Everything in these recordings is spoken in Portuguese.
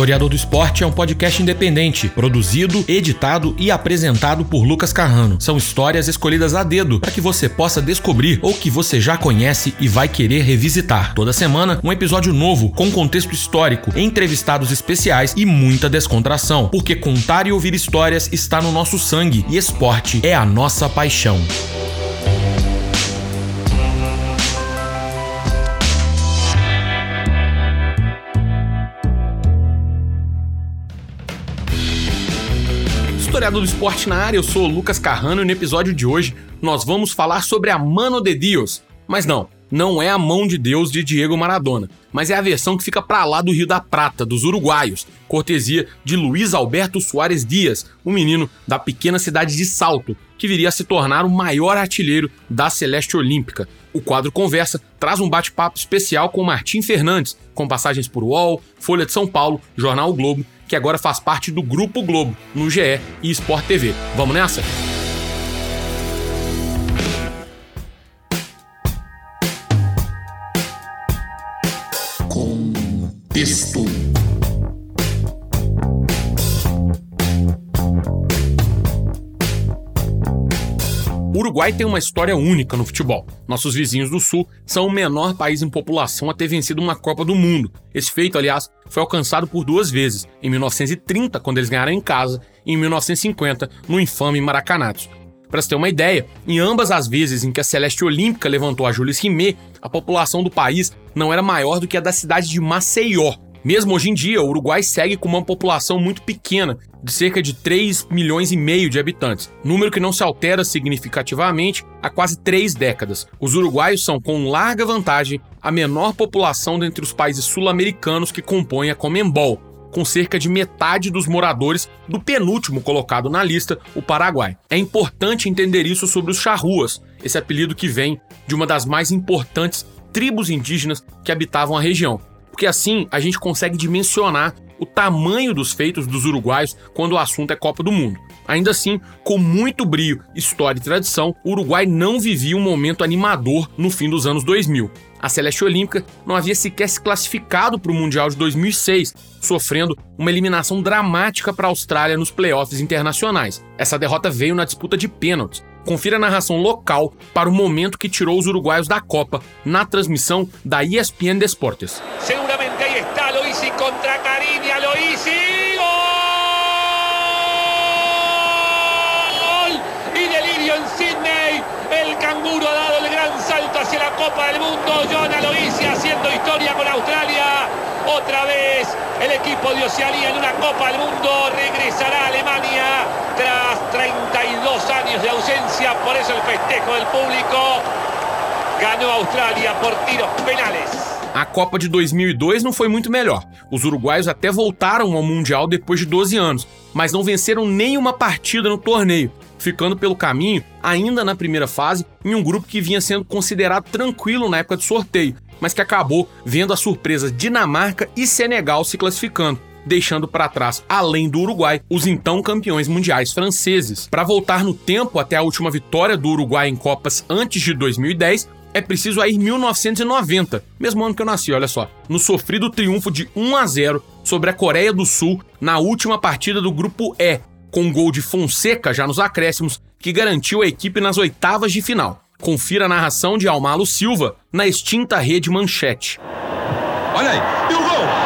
Historiador do Esporte é um podcast independente, produzido, editado e apresentado por Lucas Carrano. São histórias escolhidas a dedo para que você possa descobrir ou que você já conhece e vai querer revisitar. Toda semana, um episódio novo com contexto histórico, entrevistados especiais e muita descontração, porque contar e ouvir histórias está no nosso sangue e esporte é a nossa paixão. Historiador do esporte na área, eu sou Lucas Carrano e no episódio de hoje nós vamos falar sobre a Mano de Deus. Mas não, não é a mão de Deus de Diego Maradona, mas é a versão que fica para lá do Rio da Prata, dos uruguaios, cortesia de Luiz Alberto Soares Dias, um menino da pequena cidade de Salto, que viria a se tornar o maior artilheiro da Celeste Olímpica. O quadro Conversa traz um bate-papo especial com Martim Fernandes, com passagens por UOL, Folha de São Paulo, Jornal o Globo que agora faz parte do Grupo Globo, no GE e Sport TV. Vamos nessa? Contexto. O Uruguai tem uma história única no futebol. Nossos vizinhos do Sul são o menor país em população a ter vencido uma Copa do Mundo. Esse feito, aliás, foi alcançado por duas vezes, em 1930, quando eles ganharam em casa, e em 1950, no infame Maracanatos. Para você ter uma ideia, em ambas as vezes em que a Celeste Olímpica levantou a Jules Rimet, a população do país não era maior do que a da cidade de Maceió, mesmo hoje em dia, o Uruguai segue com uma população muito pequena, de cerca de 3 milhões e meio de habitantes, número que não se altera significativamente há quase três décadas. Os uruguaios são, com larga vantagem, a menor população dentre os países sul-americanos que compõem a Comembol, com cerca de metade dos moradores do penúltimo colocado na lista, o Paraguai. É importante entender isso sobre os charruas, esse apelido que vem de uma das mais importantes tribos indígenas que habitavam a região porque assim a gente consegue dimensionar o tamanho dos feitos dos uruguaios quando o assunto é Copa do Mundo. Ainda assim, com muito brio, história e tradição, o Uruguai não vivia um momento animador no fim dos anos 2000. A Celeste Olímpica não havia sequer se classificado para o Mundial de 2006, sofrendo uma eliminação dramática para a Austrália nos playoffs internacionais. Essa derrota veio na disputa de pênaltis, Confira a narração local para o momento que tirou os uruguaios da Copa na transmissão da ESPN Desportes. Seguramente aí está Loisi contra Cariña, Loisi. ¡Gol! Y delirio en Sydney. El canguro ha dado el gran salto hacia la Copa del Mundo. John Aloisi haciendo historia con Australia. Otra vez el equipo de Oceanía en una Copa del Mundo regresará a Alemania tras 32 años de ausencia. Por eso el festejo del público. Ganó Australia por tiros penales. A Copa de 2002 não foi muito melhor. Os uruguaios até voltaram ao Mundial depois de 12 anos, mas não venceram nenhuma partida no torneio, ficando pelo caminho, ainda na primeira fase, em um grupo que vinha sendo considerado tranquilo na época do sorteio, mas que acabou vendo a surpresa Dinamarca e Senegal se classificando deixando para trás, além do Uruguai, os então campeões mundiais franceses. Para voltar no tempo até a última vitória do Uruguai em Copas antes de 2010, é preciso ir 1990, mesmo ano que eu nasci, olha só, no sofrido triunfo de 1 a 0 sobre a Coreia do Sul na última partida do grupo E, com um gol de Fonseca já nos acréscimos, que garantiu a equipe nas oitavas de final. Confira a narração de Almalo Silva na extinta rede Manchete. Olha aí, e o gol!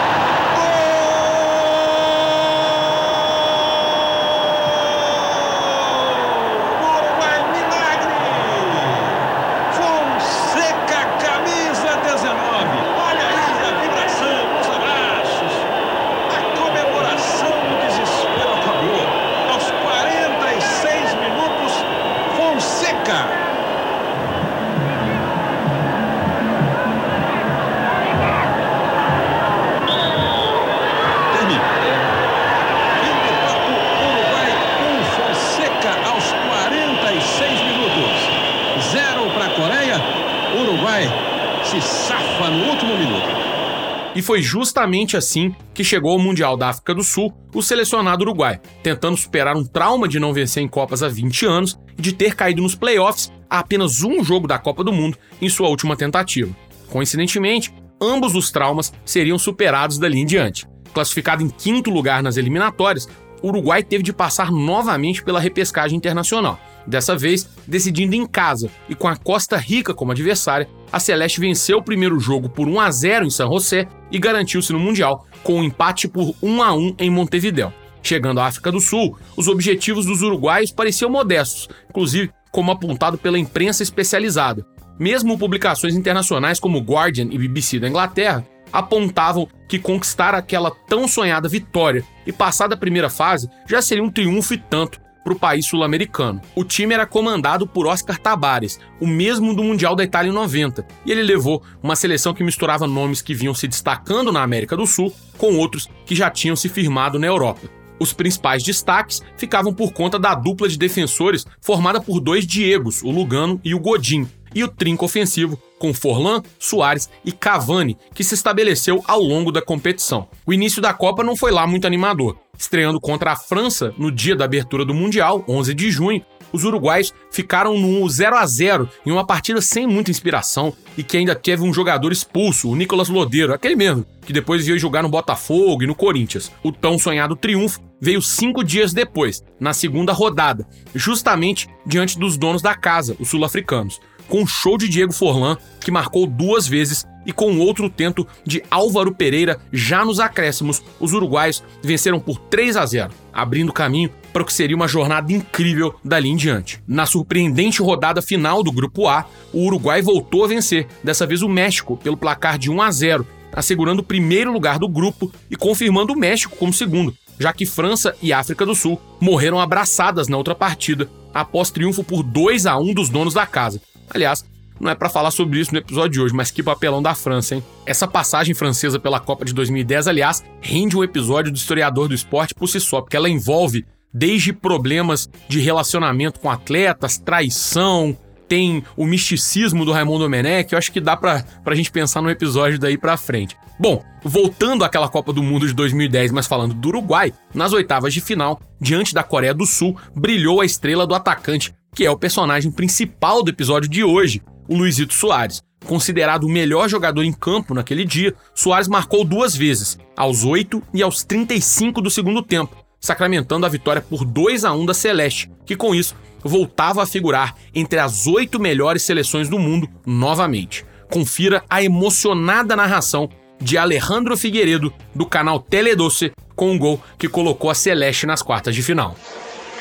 Foi justamente assim que chegou ao Mundial da África do Sul o selecionado uruguai, tentando superar um trauma de não vencer em Copas há 20 anos e de ter caído nos playoffs a apenas um jogo da Copa do Mundo em sua última tentativa. Coincidentemente, ambos os traumas seriam superados dali em diante. Classificado em quinto lugar nas eliminatórias, o Uruguai teve de passar novamente pela repescagem internacional. Dessa vez, decidindo em casa e com a Costa Rica como adversária, a Celeste venceu o primeiro jogo por 1 a 0 em San José e garantiu-se no Mundial com um empate por 1 a 1 em Montevideo. Chegando à África do Sul, os objetivos dos uruguaios pareciam modestos, inclusive como apontado pela imprensa especializada. Mesmo publicações internacionais como Guardian e BBC da Inglaterra apontavam que conquistar aquela tão sonhada vitória e passar da primeira fase já seria um triunfo e tanto para o país sul-americano. O time era comandado por Oscar Tabares, o mesmo do Mundial da Itália em 90, e ele levou uma seleção que misturava nomes que vinham se destacando na América do Sul com outros que já tinham se firmado na Europa. Os principais destaques ficavam por conta da dupla de defensores formada por dois Diegos, o Lugano e o Godin, e o trinco ofensivo com Forlan, Soares e Cavani, que se estabeleceu ao longo da competição. O início da Copa não foi lá muito animador. Estreando contra a França no dia da abertura do Mundial, 11 de junho, os uruguais ficaram no 0 a 0 em uma partida sem muita inspiração e que ainda teve um jogador expulso, o Nicolas Lodeiro, aquele mesmo, que depois veio jogar no Botafogo e no Corinthians. O tão sonhado triunfo veio cinco dias depois, na segunda rodada, justamente diante dos donos da casa, os sul-africanos com um show de Diego Forlan, que marcou duas vezes, e com outro tento de Álvaro Pereira já nos acréscimos, os uruguaios venceram por 3 a 0, abrindo caminho para o que seria uma jornada incrível dali em diante. Na surpreendente rodada final do Grupo A, o Uruguai voltou a vencer, dessa vez o México, pelo placar de 1 a 0, assegurando o primeiro lugar do grupo e confirmando o México como segundo, já que França e África do Sul morreram abraçadas na outra partida, após triunfo por 2 a 1 dos donos da casa. Aliás, não é para falar sobre isso no episódio de hoje, mas que papelão da França, hein? Essa passagem francesa pela Copa de 2010, aliás, rende um episódio do historiador do esporte por si só, porque ela envolve desde problemas de relacionamento com atletas, traição, tem o misticismo do Raimundo Domenech, eu acho que dá pra, pra gente pensar no episódio daí pra frente. Bom, voltando àquela Copa do Mundo de 2010, mas falando do Uruguai, nas oitavas de final, diante da Coreia do Sul, brilhou a estrela do atacante que é o personagem principal do episódio de hoje, o Luizito Soares. Considerado o melhor jogador em campo naquele dia, Soares marcou duas vezes, aos 8 e aos 35 do segundo tempo, sacramentando a vitória por 2 a 1 da Celeste, que com isso voltava a figurar entre as oito melhores seleções do mundo novamente. Confira a emocionada narração de Alejandro Figueiredo, do canal Teledoce, com um gol que colocou a Celeste nas quartas de final.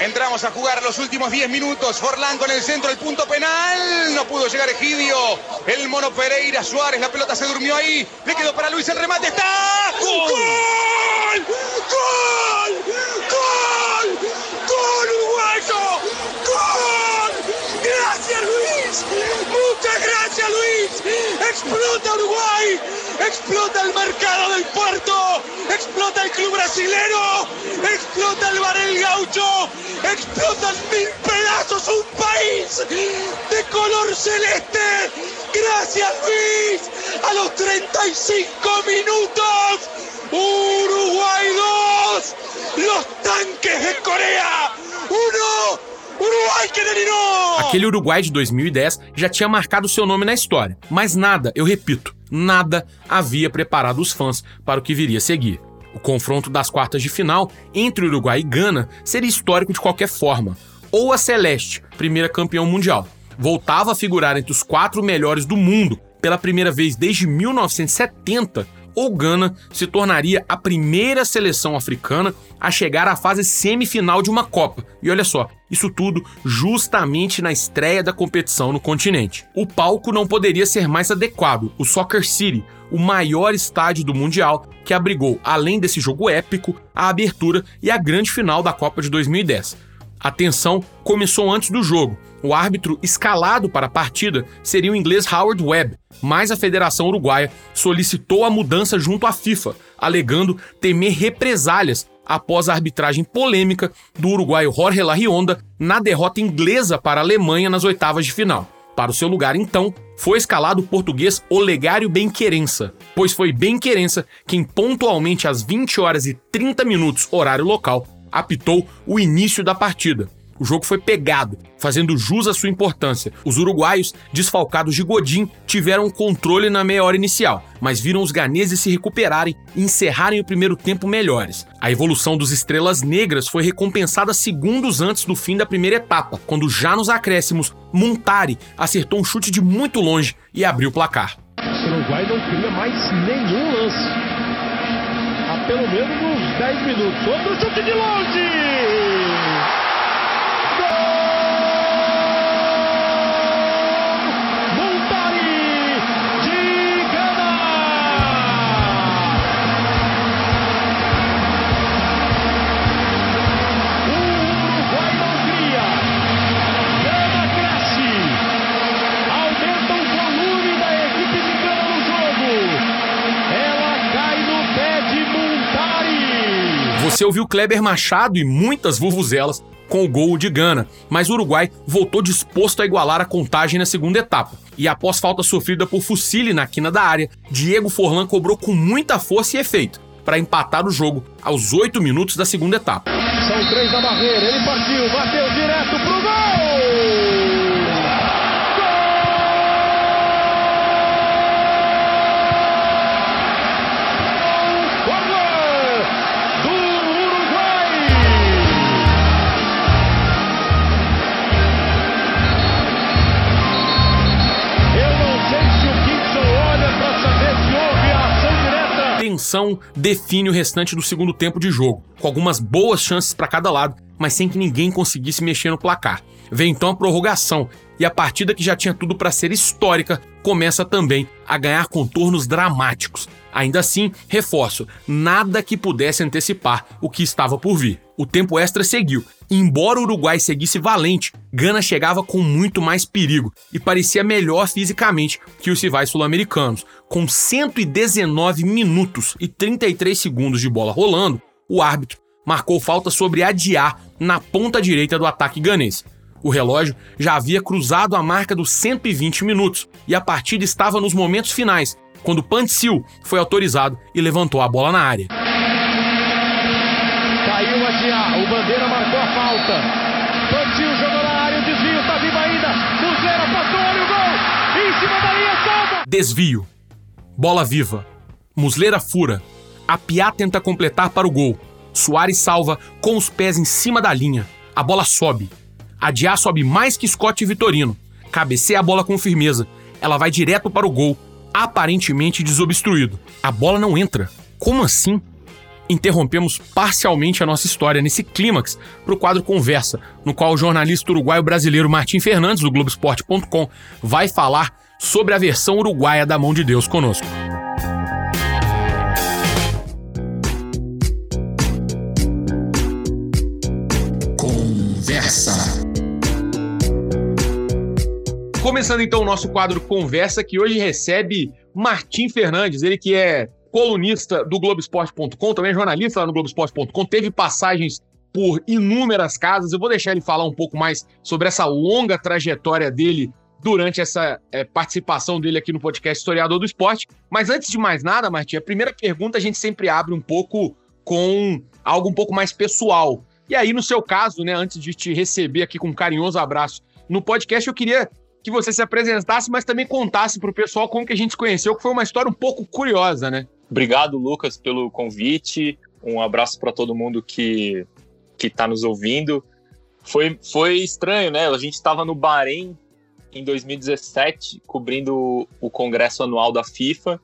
Entramos a jugar los últimos 10 minutos. Forlán con el centro, el punto penal. No pudo llegar Egidio. El mono Pereira Suárez. La pelota se durmió ahí. Le quedó para Luis el remate. ¡Está! ¡Gol! ¡Gol! ¡Gol! ¡Gol! ¡Gol uruguayo! ¡Gol! ¡Muchas gracias Luis! ¡Explota Uruguay! ¡Explota el mercado del puerto! ¡Explota el club brasilero! ¡Explota el bar el gaucho! explotan mil pedazos un país de color celeste. Gracias Luis. A los 35 minutos, Uruguay 2, los tanques de Corea 1. Uruguai! Aquele Uruguai de 2010 já tinha marcado seu nome na história, mas nada, eu repito, nada havia preparado os fãs para o que viria a seguir. O confronto das quartas de final entre Uruguai e Gana seria histórico de qualquer forma. Ou a Celeste, primeira campeã mundial, voltava a figurar entre os quatro melhores do mundo pela primeira vez desde 1970, ou Gana se tornaria a primeira seleção africana a chegar à fase semifinal de uma Copa. E olha só, isso tudo justamente na estreia da competição no continente. O palco não poderia ser mais adequado, o Soccer City, o maior estádio do Mundial, que abrigou, além desse jogo épico, a abertura e a grande final da Copa de 2010. A tensão começou antes do jogo. O árbitro escalado para a partida seria o inglês Howard Webb, mas a Federação Uruguaia solicitou a mudança junto à FIFA, alegando temer represálias após a arbitragem polêmica do uruguaio Jorge Larrionda na derrota inglesa para a Alemanha nas oitavas de final. Para o seu lugar, então, foi escalado o português Olegário Benquerença, pois foi Benquerença quem pontualmente às 20 horas e 30 minutos horário local apitou o início da partida. O jogo foi pegado, fazendo jus à sua importância. Os uruguaios, desfalcados de Godin, tiveram controle na meia hora inicial, mas viram os ganeses se recuperarem e encerrarem o primeiro tempo melhores. A evolução dos estrelas negras foi recompensada segundos antes do fim da primeira etapa, quando já nos acréscimos, Montari acertou um chute de muito longe e abriu o placar. O Uruguai não cria mais nenhum lance. Há pelo menos uns 10 minutos. Outro chute de longe! Você ouviu Kleber Machado e muitas vuvuzelas com o gol de Gana, mas o Uruguai voltou disposto a igualar a contagem na segunda etapa. E após falta sofrida por Fucile na quina da área, Diego Forlan cobrou com muita força e efeito para empatar o jogo aos oito minutos da segunda etapa. São três barreira, ele partiu, bateu tensão define o restante do segundo tempo de jogo, com algumas boas chances para cada lado, mas sem que ninguém conseguisse mexer no placar. Vem então a prorrogação e a partida que já tinha tudo para ser histórica começa também a ganhar contornos dramáticos. Ainda assim, reforço, nada que pudesse antecipar o que estava por vir. O tempo extra seguiu. Embora o Uruguai seguisse valente, Gana chegava com muito mais perigo e parecia melhor fisicamente que os rivais sul-americanos. Com 119 minutos e 33 segundos de bola rolando, o árbitro marcou falta sobre adiar na ponta direita do ataque ganense. O relógio já havia cruzado a marca dos 120 minutos e a partida estava nos momentos finais, quando Pantsil foi autorizado e levantou a bola na área. Caiu o Bandeira marcou a falta. Pantsil jogou na área, o desvio está vivo ainda. Muslera passou, olha o gol! Em cima da linha, salva! Desvio. Bola viva. Muslera fura. A Piá tenta completar para o gol. Soares salva com os pés em cima da linha. A bola sobe. A Diá sobe mais que Scott e Vitorino. Cabeceia a bola com firmeza. Ela vai direto para o gol, aparentemente desobstruído. A bola não entra. Como assim? Interrompemos parcialmente a nossa história nesse clímax para o quadro Conversa, no qual o jornalista uruguaio brasileiro Martim Fernandes, do Globoesporte.com, vai falar sobre a versão uruguaia da Mão de Deus conosco. Conversa. Começando então o nosso quadro Conversa, que hoje recebe Martim Fernandes, ele que é colunista do Globoesporte.com, também jornalista lá no Globoesporte.com, teve passagens por inúmeras casas. Eu vou deixar ele falar um pouco mais sobre essa longa trajetória dele durante essa é, participação dele aqui no podcast Historiador do Esporte. Mas antes de mais nada, Martim, a primeira pergunta a gente sempre abre um pouco com algo um pouco mais pessoal. E aí, no seu caso, né, antes de te receber aqui com um carinhoso abraço no podcast, eu queria que você se apresentasse, mas também contasse para o pessoal como que a gente se conheceu, que foi uma história um pouco curiosa, né? Obrigado, Lucas, pelo convite. Um abraço para todo mundo que que está nos ouvindo. Foi, foi estranho, né? A gente estava no Bahrein em 2017, cobrindo o congresso anual da FIFA.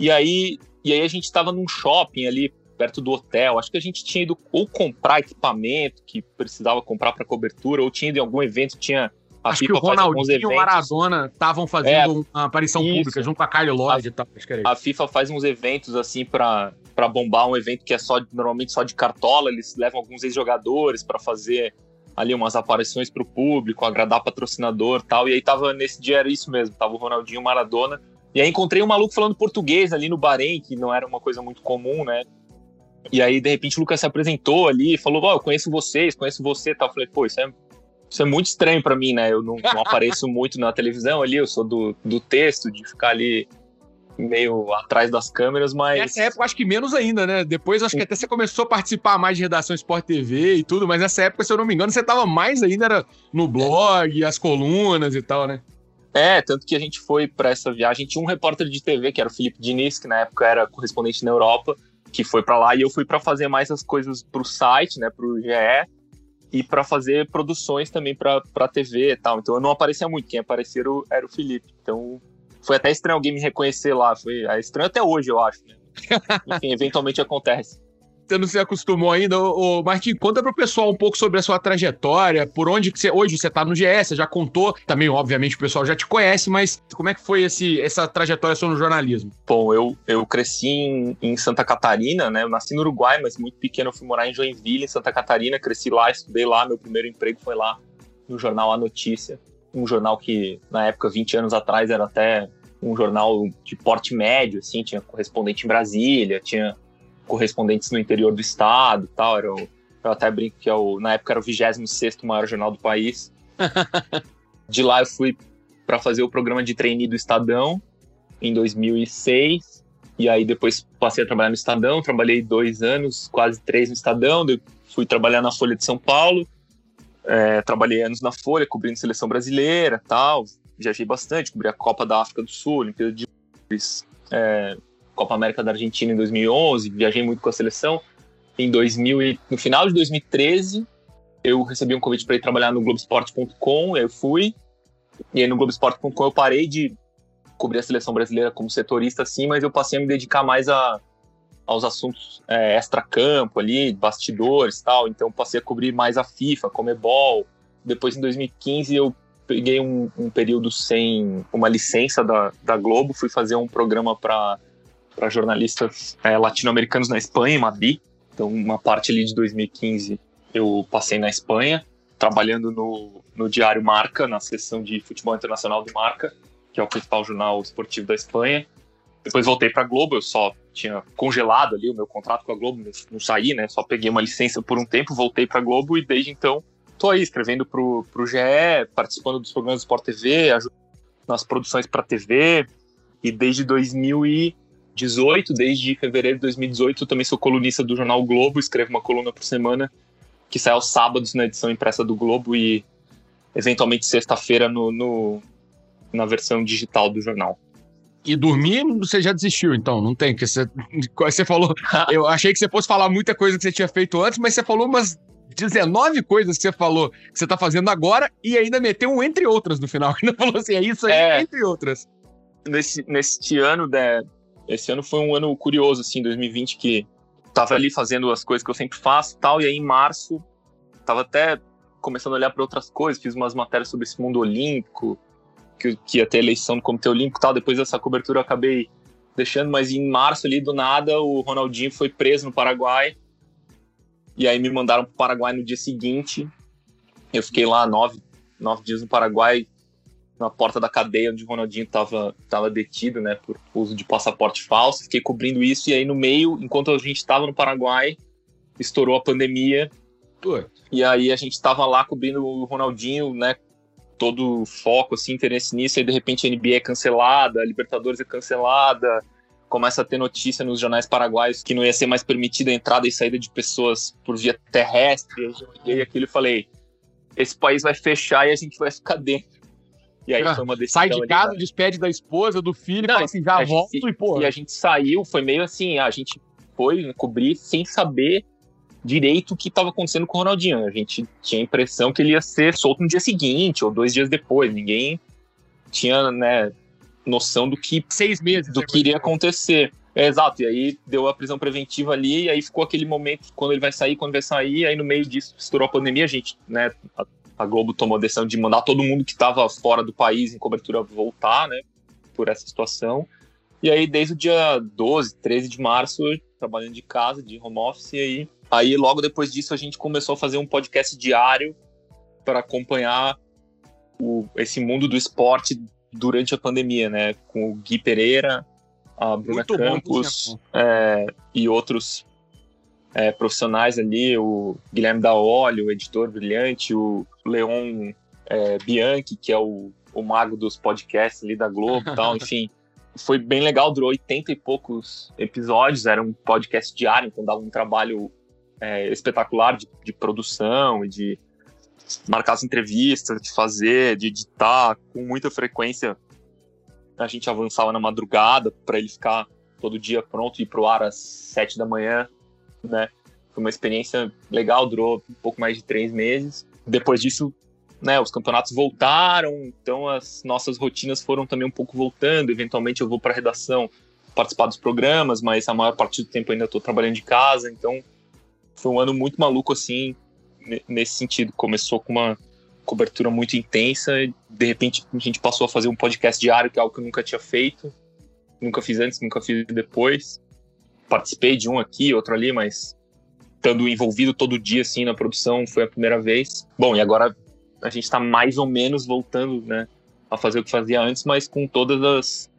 E aí, e aí a gente estava num shopping ali perto do hotel. Acho que a gente tinha ido ou comprar equipamento que precisava comprar para cobertura, ou tinha ido em algum evento, tinha a acho FIFA que o Ronaldinho e o Maradona estavam fazendo é, uma aparição isso. pública junto com a Kylie Lloyd e tal. A FIFA faz uns eventos assim para para bombar um evento que é só normalmente só de cartola, eles levam alguns ex-jogadores para fazer ali umas aparições para o público, agradar patrocinador, tal. E aí tava nesse dia era isso mesmo, tava o Ronaldinho, o Maradona. E aí encontrei um maluco falando português ali no Bahrein, que não era uma coisa muito comum, né? E aí, de repente, o Lucas se apresentou ali, falou: Ó, oh, eu conheço vocês, conheço você e tal. Eu falei, pô, isso é isso é muito estranho para mim, né? Eu não, não apareço muito na televisão ali, eu sou do, do texto, de ficar ali meio atrás das câmeras, mas. Nessa época, acho que menos ainda, né? Depois, acho que até você começou a participar mais de redação Sport TV e tudo, mas nessa época, se eu não me engano, você tava mais ainda era no blog, as colunas e tal, né? É, tanto que a gente foi para essa viagem. Tinha um repórter de TV, que era o Felipe Diniz, que na época era correspondente na Europa, que foi para lá, e eu fui para fazer mais as coisas pro site, né, pro GE, e para fazer produções também para TV e tal. Então eu não aparecia muito, quem aparecia era o, era o Felipe. Então foi até estranho alguém me reconhecer lá. Foi é estranho até hoje, eu acho. Né? Enfim, eventualmente acontece. Você não se acostumou ainda. Ô, Martim, conta pro pessoal um pouco sobre a sua trajetória, por onde que você. Hoje você tá no GS, você já contou. Também, obviamente, o pessoal já te conhece, mas como é que foi esse, essa trajetória sua no jornalismo? Bom, eu, eu cresci em, em Santa Catarina, né? Eu nasci no Uruguai, mas muito pequeno eu fui morar em Joinville, em Santa Catarina. Cresci lá, estudei lá, meu primeiro emprego foi lá no jornal A Notícia. Um jornal que, na época, 20 anos atrás, era até um jornal de porte médio, assim, tinha correspondente em Brasília, tinha correspondentes no interior do estado tal. Era o, eu até brinco que é o, na época era o 26 maior jornal do país. de lá eu fui para fazer o programa de trainee do Estadão em 2006. E aí depois passei a trabalhar no Estadão, trabalhei dois anos, quase três no Estadão, fui trabalhar na Folha de São Paulo, é, trabalhei anos na Folha, cobrindo seleção brasileira tal, viajei bastante, cobri a Copa da África do Sul, Olimpíada de é, Copa América da Argentina em 2011, viajei muito com a seleção. Em 2000 e, no final de 2013, eu recebi um convite para ir trabalhar no Globoesporte.com, eu fui. E aí no Globoesporte.com eu parei de cobrir a seleção brasileira como setorista, assim, mas eu passei a me dedicar mais a, aos assuntos é, extra-campo ali, bastidores tal. Então passei a cobrir mais a FIFA, Comebol. Depois, em 2015, eu peguei um, um período sem uma licença da, da Globo, fui fazer um programa para para jornalistas é, latino-americanos na Espanha, em Madrid. Então, uma parte ali de 2015 eu passei na Espanha, trabalhando no, no Diário Marca, na seção de futebol internacional do Marca, que é o principal jornal esportivo da Espanha. Depois voltei para a Globo, eu só tinha congelado ali o meu contrato com a Globo, não saí, né? Só peguei uma licença por um tempo, voltei para a Globo e desde então tô aí escrevendo pro, pro GE, participando dos programas do Sport TV, ajudando nas produções para TV e desde 2000 e 2018, desde fevereiro de 2018, eu também sou colunista do jornal o Globo, escrevo uma coluna por semana que sai aos sábados na edição impressa do Globo e eventualmente sexta-feira no, no, na versão digital do jornal. E dormir, você já desistiu, então, não tem, que você, você falou, eu achei que você fosse falar muita coisa que você tinha feito antes, mas você falou umas 19 coisas que você falou que você tá fazendo agora e ainda meteu um entre outras no final. Ainda falou assim, é isso aí, é, entre outras. Nesse, neste ano, né, esse ano foi um ano curioso, assim, 2020, que tava ali fazendo as coisas que eu sempre faço tal, e aí em março tava até começando a olhar para outras coisas, fiz umas matérias sobre esse mundo olímpico, que, que ia ter eleição do Comitê Olímpico tal, depois dessa cobertura eu acabei deixando, mas em março ali, do nada, o Ronaldinho foi preso no Paraguai, e aí me mandaram pro Paraguai no dia seguinte, eu fiquei lá nove, nove dias no Paraguai, na porta da cadeia onde o Ronaldinho estava tava detido, né, por uso de passaporte falso. Fiquei cobrindo isso e aí no meio, enquanto a gente estava no Paraguai, estourou a pandemia. Pô. E aí a gente estava lá cobrindo o Ronaldinho, né, todo foco, assim, interesse nisso, e de repente a NBA é cancelada, a Libertadores é cancelada, começa a ter notícia nos jornais paraguaios que não ia ser mais permitida a entrada e saída de pessoas por via terrestre. E aí aquilo eu falei, esse país vai fechar e a gente vai ficar dentro. E aí ah, foi uma decisão. Sai de casa, ali, despede da esposa, do filho, não, fala assim, já volto gente, e pô. E a gente saiu, foi meio assim, a gente foi cobrir sem saber direito o que estava acontecendo com o Ronaldinho. A gente tinha a impressão que ele ia ser solto no dia seguinte ou dois dias depois. Ninguém tinha, né, noção do que seis meses do que iria acontecer. É, exato, e aí deu a prisão preventiva ali, e aí ficou aquele momento quando ele vai sair, quando vai sair, aí no meio disso estourou a pandemia, a gente, né, a Globo tomou a decisão de mandar todo mundo que estava fora do país em cobertura voltar, né, por essa situação. E aí, desde o dia 12, 13 de março, trabalhando de casa, de home office, e aí, aí logo depois disso a gente começou a fazer um podcast diário para acompanhar o, esse mundo do esporte durante a pandemia, né, com o Gui Pereira, a Bruna Muito Campos é, e outros é, profissionais ali, o Guilherme Daoli, o editor brilhante, o Leon é, Bianchi, que é o, o mago dos podcasts ali da Globo e tal, enfim. foi bem legal, durou 80 e poucos episódios, era um podcast diário, então dava um trabalho é, espetacular de, de produção e de marcar as entrevistas, de fazer, de editar com muita frequência. A gente avançava na madrugada para ele ficar todo dia pronto e ir pro ar às sete da manhã, né? Foi uma experiência legal, durou um pouco mais de três meses. Depois disso, né, os campeonatos voltaram, então as nossas rotinas foram também um pouco voltando. Eventualmente eu vou para a redação participar dos programas, mas a maior parte do tempo ainda estou trabalhando de casa, então foi um ano muito maluco assim, nesse sentido. Começou com uma cobertura muito intensa, e de repente a gente passou a fazer um podcast diário, que é algo que eu nunca tinha feito, nunca fiz antes, nunca fiz depois. Participei de um aqui, outro ali, mas estando envolvido todo dia assim na produção foi a primeira vez. Bom, e agora a gente está mais ou menos voltando, né, a fazer o que fazia antes, mas com todas as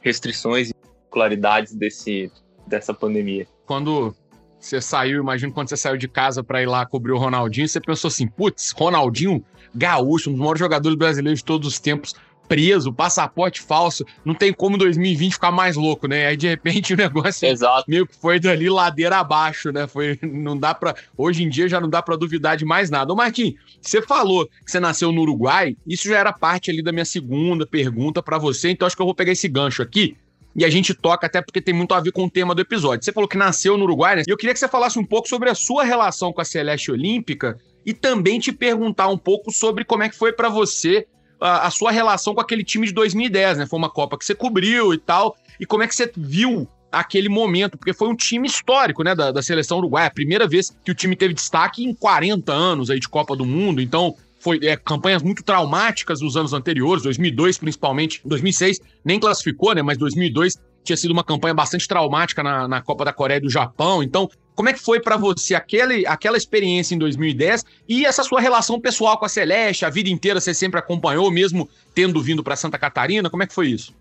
restrições e claridades desse dessa pandemia. Quando você saiu, imagino quando você saiu de casa para ir lá cobrir o Ronaldinho, você pensou assim, putz, Ronaldinho gaúcho, um dos maiores jogadores brasileiros de todos os tempos, preso, passaporte falso, não tem como 2020 ficar mais louco, né? Aí de repente o negócio Exato. meio que foi dali ladeira abaixo, né? Foi, não dá para hoje em dia já não dá para duvidar de mais nada. Ô Marquinhos, você falou que você nasceu no Uruguai, isso já era parte ali da minha segunda pergunta para você, então acho que eu vou pegar esse gancho aqui e a gente toca até porque tem muito a ver com o tema do episódio. Você falou que nasceu no Uruguai, né? E eu queria que você falasse um pouco sobre a sua relação com a Celeste Olímpica e também te perguntar um pouco sobre como é que foi para você a, sua relação com aquele time de 2010, né? Foi uma Copa que você cobriu e tal. E como é que você viu aquele momento? Porque foi um time histórico, né, da, da seleção uruguaia. A primeira vez que o time teve destaque em 40 anos aí de Copa do Mundo. Então, foi é, campanhas muito traumáticas nos anos anteriores, 2002 principalmente, 2006 nem classificou, né, mas 2002 tinha sido uma campanha bastante traumática na, na Copa da Coreia e do Japão. Então, como é que foi para você aquele, aquela experiência em 2010 e essa sua relação pessoal com a Celeste? A vida inteira você sempre acompanhou, mesmo tendo vindo para Santa Catarina? Como é que foi isso?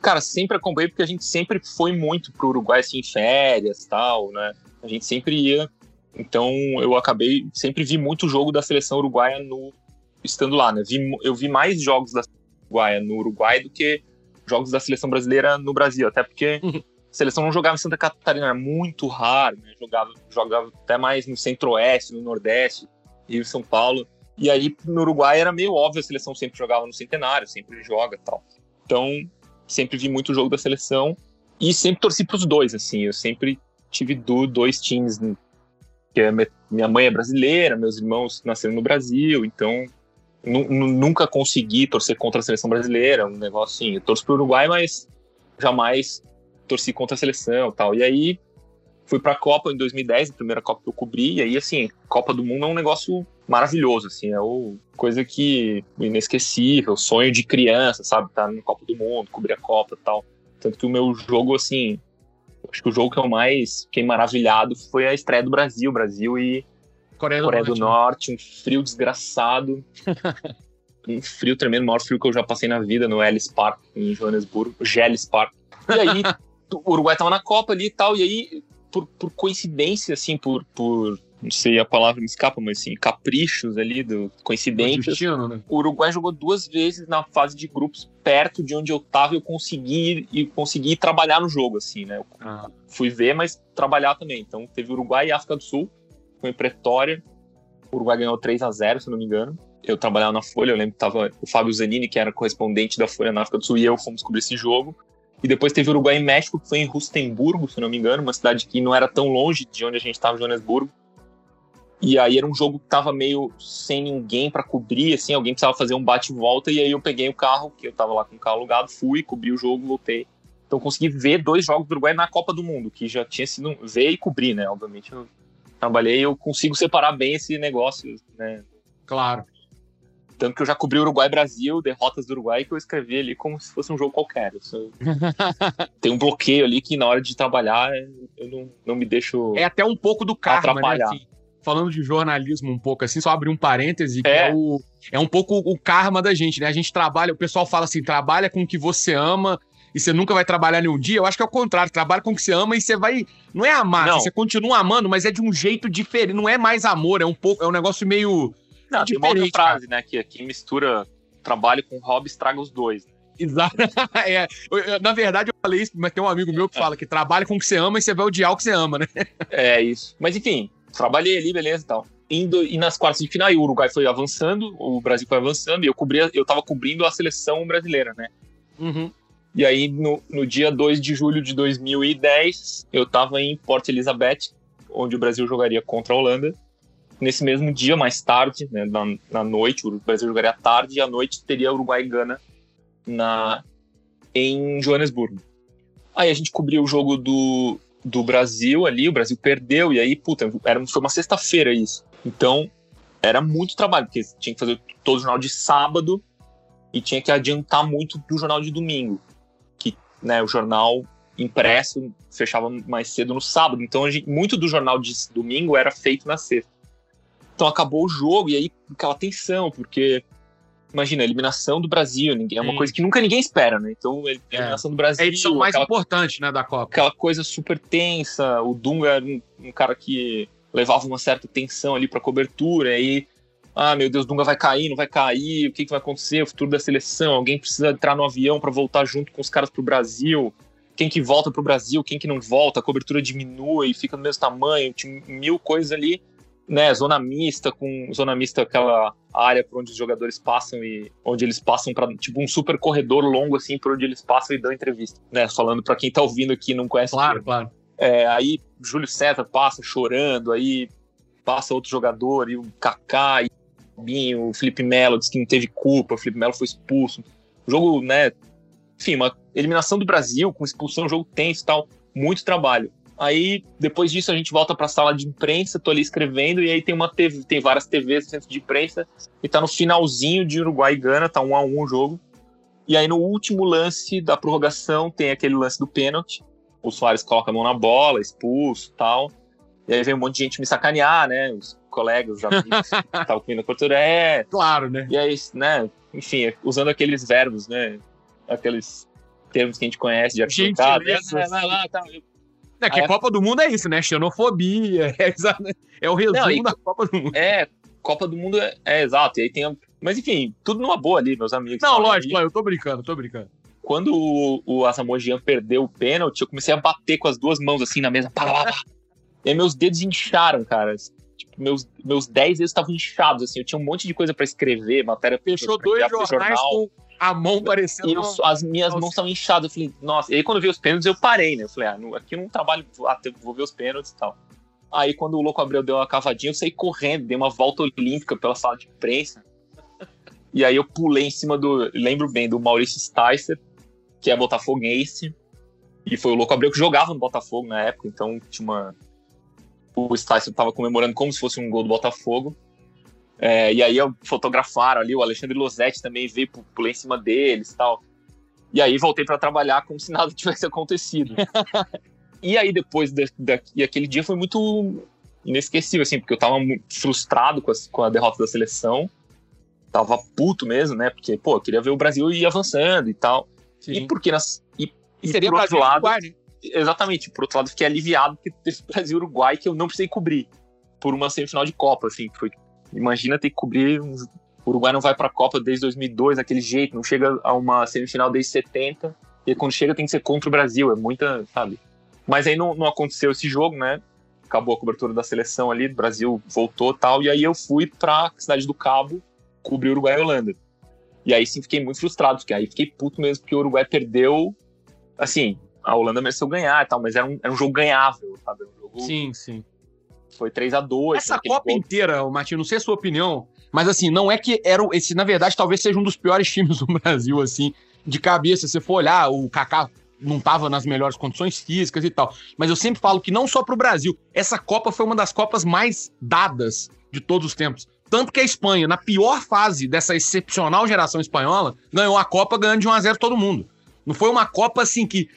Cara, sempre acompanhei porque a gente sempre foi muito pro Uruguai assim, em férias, tal, né? A gente sempre ia. Então eu acabei sempre vi muito jogo da seleção uruguaia no estando lá, né? Vi, eu vi mais jogos da Uruguaia no Uruguai do que jogos da seleção brasileira no Brasil, até porque uhum a seleção não jogava em Santa Catarina, era muito raro, né? jogava, jogava até mais no centro-oeste, no nordeste, Rio e São Paulo. E aí no Uruguai era meio óbvio, a seleção sempre jogava no centenário, sempre joga tal. Então, sempre vi muito jogo da seleção e sempre torci para os dois, assim. Eu sempre tive do, dois times, né? que é, minha mãe é brasileira, meus irmãos nasceram no Brasil, então nunca consegui torcer contra a seleção brasileira, um negócio assim. Eu torço para o Uruguai, mas jamais torci contra a seleção tal. E aí fui pra Copa em 2010, a primeira Copa que eu cobri, e aí, assim, Copa do Mundo é um negócio maravilhoso, assim, é o, coisa que inesquecível, sonho de criança, sabe, tá na Copa do Mundo, cobrir a Copa tal. Tanto que o meu jogo, assim, acho que o jogo que eu mais fiquei maravilhado foi a estreia do Brasil, Brasil e Coreia do, Coreia Norte, do Norte, né? um frio desgraçado. um frio tremendo, o maior frio que eu já passei na vida no Ellis Park, em Joanesburgo, Gellis Park. E aí o Uruguai tava na Copa ali e tal, e aí, por, por coincidência, assim, por, por não sei a palavra me escapa, mas assim, caprichos ali, do coincidências. né? O Uruguai jogou duas vezes na fase de grupos perto de onde eu tava e eu consegui e consegui trabalhar no jogo, assim, né? Eu ah. fui ver, mas trabalhar também. Então teve Uruguai e África do Sul, foi em Pretória. O Uruguai ganhou 3 a 0 se não me engano. Eu trabalhava na Folha, eu lembro que tava o Fábio Zanini, que era correspondente da Folha na África do Sul, e eu fomos cobrir esse jogo. E depois teve Uruguai e México, que foi em Rustemburgo, se não me engano, uma cidade que não era tão longe de onde a gente estava, Joanesburgo. E aí era um jogo que tava meio sem ninguém para cobrir, assim, alguém precisava fazer um bate-volta, e aí eu peguei o carro, que eu tava lá com o carro alugado, fui, cobri o jogo, voltei. Então consegui ver dois jogos do Uruguai na Copa do Mundo, que já tinha sido ver e cobrir, né? Obviamente eu trabalhei, eu consigo separar bem esse negócio, né? Claro. Tanto que eu já cobri Uruguai Brasil, derrotas do Uruguai, que eu escrevi ali como se fosse um jogo qualquer. Sou... Tem um bloqueio ali que na hora de trabalhar eu não, não me deixo. É até um pouco do karma, né? Assim, falando de jornalismo um pouco assim, só abrir um parêntese, que é, é, o, é um pouco o karma da gente, né? A gente trabalha, o pessoal fala assim, trabalha com o que você ama e você nunca vai trabalhar nenhum dia. Eu acho que é o contrário, trabalha com o que você ama e você vai. Não é amar, não. você continua amando, mas é de um jeito diferente. Não é mais amor, é um pouco. É um negócio meio não, tem uma outra frase, né? Que aqui mistura trabalho com hobby estraga os dois. Né? Exato. É, na verdade, eu falei isso, mas tem um amigo meu que fala que trabalha com o que você ama e você vai odiar o que você ama, né? É isso. Mas enfim, trabalhei ali, beleza e tal. Indo, e nas quartas de final, o Uruguai foi avançando, o Brasil foi avançando, e eu, cobria, eu tava cobrindo a seleção brasileira, né? Uhum. E aí, no, no dia 2 de julho de 2010, eu tava em Port Elizabeth, onde o Brasil jogaria contra a Holanda. Nesse mesmo dia, mais tarde, né, na, na noite, o Brasil jogaria à tarde, e à noite teria Uruguai e Gana na, em Joanesburgo. Aí a gente cobriu o jogo do, do Brasil ali, o Brasil perdeu, e aí, puta, era, foi uma sexta-feira isso. Então, era muito trabalho, porque tinha que fazer todo o jornal de sábado e tinha que adiantar muito do jornal de domingo. Né, o jornal impresso fechava mais cedo no sábado. Então, gente, muito do jornal de domingo era feito na sexta. Então, acabou o jogo e aí aquela tensão, porque imagina, a eliminação do Brasil, ninguém, é uma Sim. coisa que nunca ninguém espera, né? Então, a é. eliminação é. do Brasil. É a edição mais aquela, importante, né, da Copa. Aquela coisa super tensa. O Dunga era um, um cara que levava uma certa tensão ali para cobertura, e aí, ah, meu Deus, Dunga vai cair, não vai cair, o que, que vai acontecer, o futuro da seleção, alguém precisa entrar no avião para voltar junto com os caras pro Brasil, quem que volta pro Brasil, quem que não volta, a cobertura diminui, fica do mesmo tamanho, mil coisas ali, né, zona mista, com zona mista aquela área por onde os jogadores passam e onde eles passam para tipo um super corredor longo assim por onde eles passam e dão entrevista, né, falando para quem tá ouvindo aqui não conhece. Claro, claro. É, aí Júlio César passa chorando, aí passa outro jogador, e o Kaká, e o Binho, o Felipe Melo diz que não teve culpa, o Felipe Melo foi expulso. O jogo, né? Enfim, uma eliminação do Brasil com expulsão, jogo tenso e tal, muito trabalho. Aí, depois disso, a gente volta para a sala de imprensa, tô ali escrevendo, e aí tem uma TV, tem várias TVs no centro de imprensa, e tá no finalzinho de Uruguai e Gana, tá um a um o jogo. E aí, no último lance da prorrogação, tem aquele lance do pênalti, o Soares coloca a mão na bola, expulso tal. E aí vem um monte de gente me sacanear, né? Os colegas, os amigos que estavam comendo a cultura. É. Claro, né? E aí, né? Enfim, usando aqueles verbos, né? Aqueles termos que a gente conhece de arquitetado. Gente, né? vai lá, tal. É que a Copa do Mundo é isso, né? Xenofobia. É, é o resumo Não, e, da Copa do Mundo. É, Copa do Mundo é, é exato. E aí tem. Mas enfim, tudo numa boa ali, meus amigos. Não, lógico, ali. eu tô brincando, tô brincando quando o, o Asamoah perdeu o pênalti, eu comecei a bater com as duas mãos assim na mesa. Pá, pá, pá. E aí meus dedos incharam, cara. Tipo, meus, meus dez dedos estavam inchados, assim. Eu tinha um monte de coisa para escrever, matéria Fechou dois jornais jornal. com a mão parecendo. E eu, as minhas nossa. mãos estavam inchadas. Eu falei, nossa. E aí quando eu vi os pênaltis, eu parei, né? Eu falei, ah, não, aqui eu não trabalho, até vou ver os pênaltis e tal. Aí quando o Louco Abreu deu uma cavadinha, eu saí correndo, dei uma volta olímpica pela sala de imprensa. E aí eu pulei em cima do. Lembro bem, do Maurício Sticer que é botafoguense. E foi o Louco Abreu que jogava no Botafogo na época, então tinha uma. O Sticer estava comemorando como se fosse um gol do Botafogo. É, e aí fotografaram ali, o Alexandre Losetti também veio pular em cima deles e tal. E aí voltei para trabalhar como se nada tivesse acontecido. e aí depois da, da, e aquele dia foi muito inesquecível, assim, porque eu tava frustrado com a, com a derrota da seleção. Tava puto mesmo, né? Porque, pô, eu queria ver o Brasil ir avançando e tal. Sim. E porque nas. E, e seria por outro lado. Né? Exatamente, por outro lado, fiquei aliviado porque teve Brasil e Uruguai que eu não precisei cobrir por uma semifinal de Copa, assim. Foi, imagina ter que cobrir. O Uruguai não vai pra Copa desde 2002, daquele jeito, não chega a uma semifinal desde 70. E quando chega tem que ser contra o Brasil, é muita, sabe? Mas aí não, não aconteceu esse jogo, né? Acabou a cobertura da seleção ali, o Brasil voltou tal, e aí eu fui pra Cidade do Cabo cobrir Uruguai e Holanda. E aí sim fiquei muito frustrado, porque aí fiquei puto mesmo, porque o Uruguai perdeu. Assim, a Holanda mereceu ganhar e tal, mas era um, era um jogo ganhável, sabe? Um jogo... Sim, sim. Foi 3 a 2 Essa Copa gol. inteira, Martinho, não sei a sua opinião, mas assim, não é que era. Esse, na verdade, talvez seja um dos piores times do Brasil, assim, de cabeça. Se você for olhar, o Kaká não estava nas melhores condições físicas e tal. Mas eu sempre falo que não só para o Brasil, essa Copa foi uma das Copas mais dadas de todos os tempos. Tanto que a Espanha, na pior fase dessa excepcional geração espanhola, ganhou a Copa ganhando de 1 a 0 todo mundo. Não foi uma Copa assim que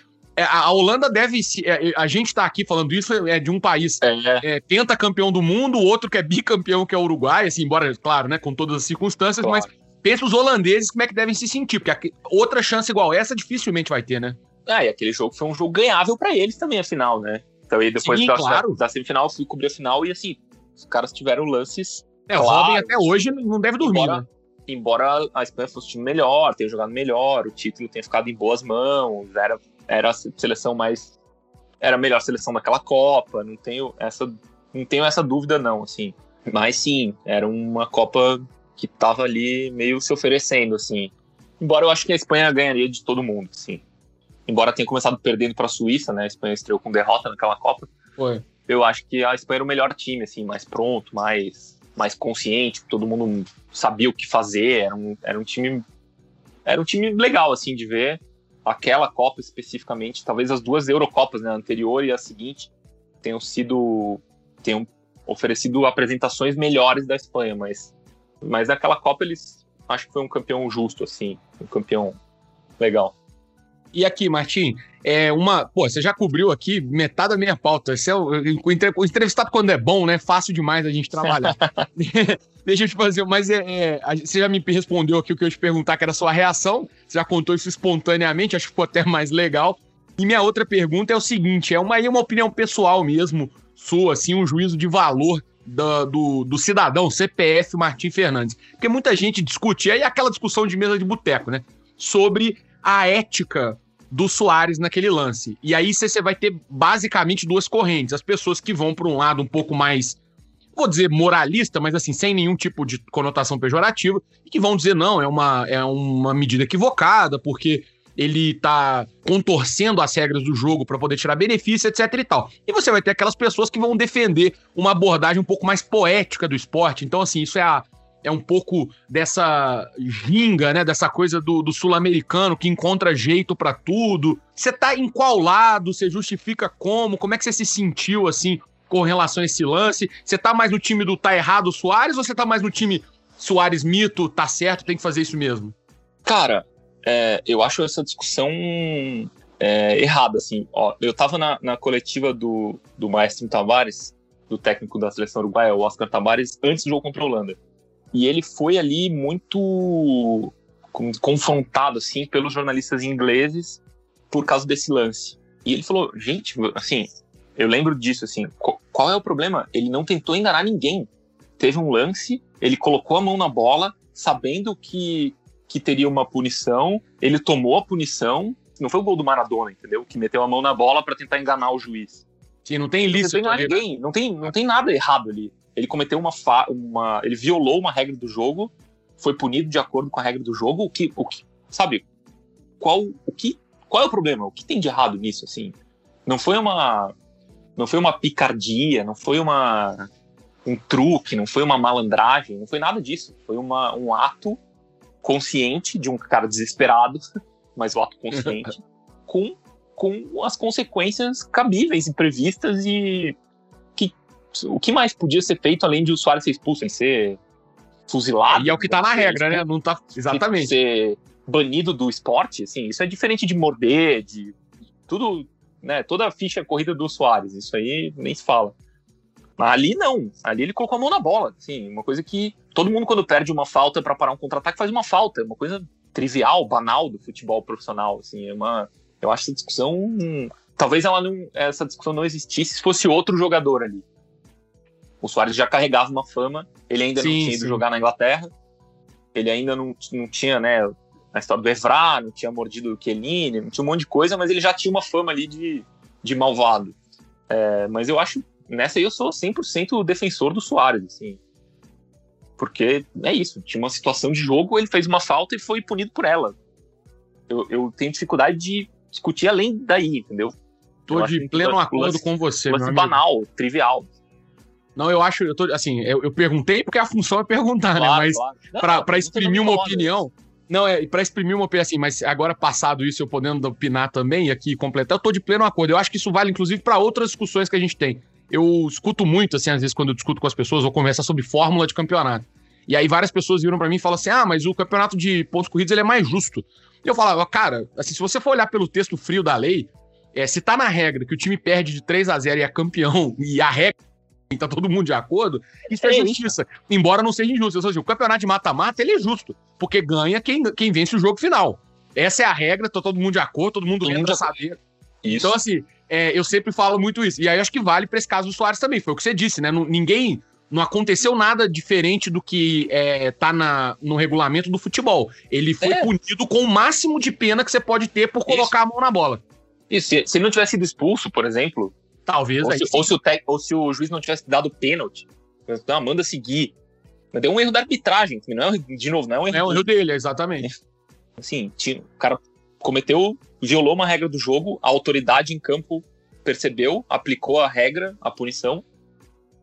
a Holanda deve se. É, a gente está aqui falando isso é de um país é. é, campeão do mundo, outro que é bicampeão, que é o Uruguai, assim, embora, claro, né, com todas as circunstâncias, claro. mas pensa os holandeses como é que devem se sentir, porque outra chance igual essa dificilmente vai ter, né? Ah, e aquele jogo foi um jogo ganhável para eles também, afinal, né? Então, aí depois Sim, da, claro. da, semifinal, fui cobrir a final e, assim, os caras tiveram lances é, o Robin até hoje não deve dormir, embora, né? embora a Espanha fosse um time melhor, tenha jogado melhor, o título tenha ficado em boas mãos, era, era a seleção mais. Era a melhor seleção daquela Copa, não tenho essa, não tenho essa dúvida, não, assim. Mas sim, era uma Copa que tava ali meio se oferecendo, assim. Embora eu acho que a Espanha ganharia de todo mundo, assim. Embora tenha começado perdendo para a Suíça, né? A Espanha estreou com derrota naquela Copa. Foi. Eu acho que a Espanha era o melhor time, assim, mais pronto, mais, mais consciente, todo mundo sabia o que fazer, era um, era um time era um time legal, assim, de ver. Aquela Copa especificamente, talvez as duas Eurocopas, né, a anterior e a seguinte, tenham sido tenham oferecido apresentações melhores da Espanha, mas mas aquela Copa eles acho que foi um campeão justo assim, um campeão legal. E aqui, Martim, é uma. Pô, você já cobriu aqui metade da minha pauta. Esse é o, o entrevistado quando é bom, né? Fácil demais a gente trabalhar. Deixa eu te fazer, mas é, é, você já me respondeu aqui o que eu te perguntar, que era a sua reação. Você já contou isso espontaneamente, acho que ficou até mais legal. E minha outra pergunta é o seguinte: é uma, uma opinião pessoal mesmo, sua, assim, um juízo de valor do, do, do, cidadão, CPF Martim Fernandes. Porque muita gente discute, aí aquela discussão de mesa de boteco, né? Sobre a ética do Soares naquele lance. E aí você vai ter basicamente duas correntes. As pessoas que vão para um lado um pouco mais, vou dizer moralista, mas assim, sem nenhum tipo de conotação pejorativa, e que vão dizer, não, é uma, é uma medida equivocada, porque ele tá contorcendo as regras do jogo para poder tirar benefício, etc e tal. E você vai ter aquelas pessoas que vão defender uma abordagem um pouco mais poética do esporte. Então, assim, isso é a, é um pouco dessa ginga, né? Dessa coisa do, do sul-americano que encontra jeito para tudo. Você tá em qual lado? Você justifica como? Como é que você se sentiu assim com relação a esse lance? Você tá mais no time do tá errado Soares ou você tá mais no time Soares mito, tá certo, tem que fazer isso mesmo? Cara, é, eu acho essa discussão é, errada, assim. Ó, eu tava na, na coletiva do, do Maestro Tavares, do técnico da seleção uruguaia, o Oscar Tavares, antes do jogo contra a Holanda. E ele foi ali muito confrontado assim pelos jornalistas ingleses por causa desse lance. E ele falou: "Gente, assim, eu lembro disso assim, qual é o problema? Ele não tentou enganar ninguém. Teve um lance, ele colocou a mão na bola, sabendo que que teria uma punição, ele tomou a punição. Não foi o gol do Maradona, entendeu? Que meteu a mão na bola para tentar enganar o juiz. Sim, não tem ilícito. Não tem, ninguém, não tem, não tem nada errado ali ele cometeu uma, uma ele violou uma regra do jogo, foi punido de acordo com a regra do jogo, o que, o que sabe, qual o que qual é o problema? O que tem de errado nisso assim? Não foi uma não foi uma picardia, não foi uma um truque, não foi uma malandragem, não foi nada disso. Foi uma, um ato consciente de um cara desesperado, mas o ato consciente, com, com as consequências cabíveis e previstas e o que mais podia ser feito além de o Soares ser expulso, em ser fuzilado? E é o que tá na regra, né? Não tá. Exatamente. Ser banido do esporte, assim, isso é diferente de morder, de tudo, né? Toda a ficha corrida do Soares, isso aí nem se fala. Mas ali não, ali ele colocou a mão na bola, assim, uma coisa que todo mundo quando perde uma falta para parar um contra-ataque faz uma falta, é uma coisa trivial, banal do futebol profissional, assim, é uma, eu acho essa discussão, hum, talvez ela não, essa discussão não existisse se fosse outro jogador ali. O Soares já carregava uma fama, ele ainda sim, não tinha ido sim. jogar na Inglaterra, ele ainda não, não tinha, né, a história do Evra, não tinha mordido o Chiellini, não tinha um monte de coisa, mas ele já tinha uma fama ali de, de malvado. É, mas eu acho, nessa aí eu sou 100% defensor do Soares, assim. Porque é isso, tinha uma situação de jogo, ele fez uma falta e foi punido por ela. Eu, eu tenho dificuldade de discutir além daí, entendeu? Tô eu de pleno acordo com você, meu banal, trivial. Não, eu acho, eu tô, assim, eu, eu perguntei porque a função é perguntar, né? claro, né? Mas claro. para exprimir uma opinião. Não, é para exprimir uma opinião assim, mas agora passado isso, eu podendo opinar também e aqui completar, eu tô de pleno acordo. Eu acho que isso vale, inclusive, para outras discussões que a gente tem. Eu escuto muito, assim, às vezes, quando eu discuto com as pessoas, ou conversar sobre fórmula de campeonato. E aí várias pessoas viram para mim e falam assim: ah, mas o campeonato de pontos corridos ele é mais justo. E eu falava, cara, assim, se você for olhar pelo texto frio da lei, é, se tá na regra que o time perde de 3 a 0 e é campeão, e a regra tá todo mundo de acordo, isso é, é justiça. Isso. Embora não seja injusto. Ou seja, o campeonato de mata-mata, ele é justo, porque ganha quem, quem vence o jogo final. Essa é a regra, tá todo mundo de acordo, todo mundo lendo pra saber. Isso. Então, assim, é, eu sempre falo muito isso. E aí acho que vale para esse caso do Soares também. Foi o que você disse, né? ninguém não aconteceu nada diferente do que é, tá na, no regulamento do futebol. Ele foi É. punido com o máximo de pena que você pode ter por colocar a mão na bola. Isso, se, se ele não tivesse sido expulso, por exemplo, Talvez ou aí se, ou, se o tec- ou se o juiz não tivesse dado pênalti, não, manda seguir. Mas deu um erro da arbitragem, não é um de novo, não é um erro. É o erro dele, exatamente. Assim, tinha- o cara cometeu, violou uma regra do jogo, a autoridade em campo percebeu, aplicou a regra, a punição.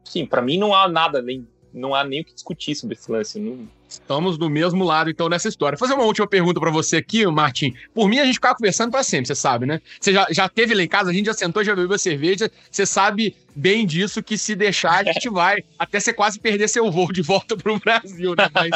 Sim, pra mim não há nada, nem, não há nem o que discutir sobre esse lance. Não, Estamos do mesmo lado, então, nessa história. Vou fazer uma última pergunta pra você aqui, Martim. Por mim, a gente ficava conversando pra sempre, você sabe, né? Você já, já teve lá em casa, a gente já sentou, já bebeu cerveja. Você sabe bem disso que se deixar, a gente vai. Até você quase perder seu voo de volta pro Brasil, né? Mas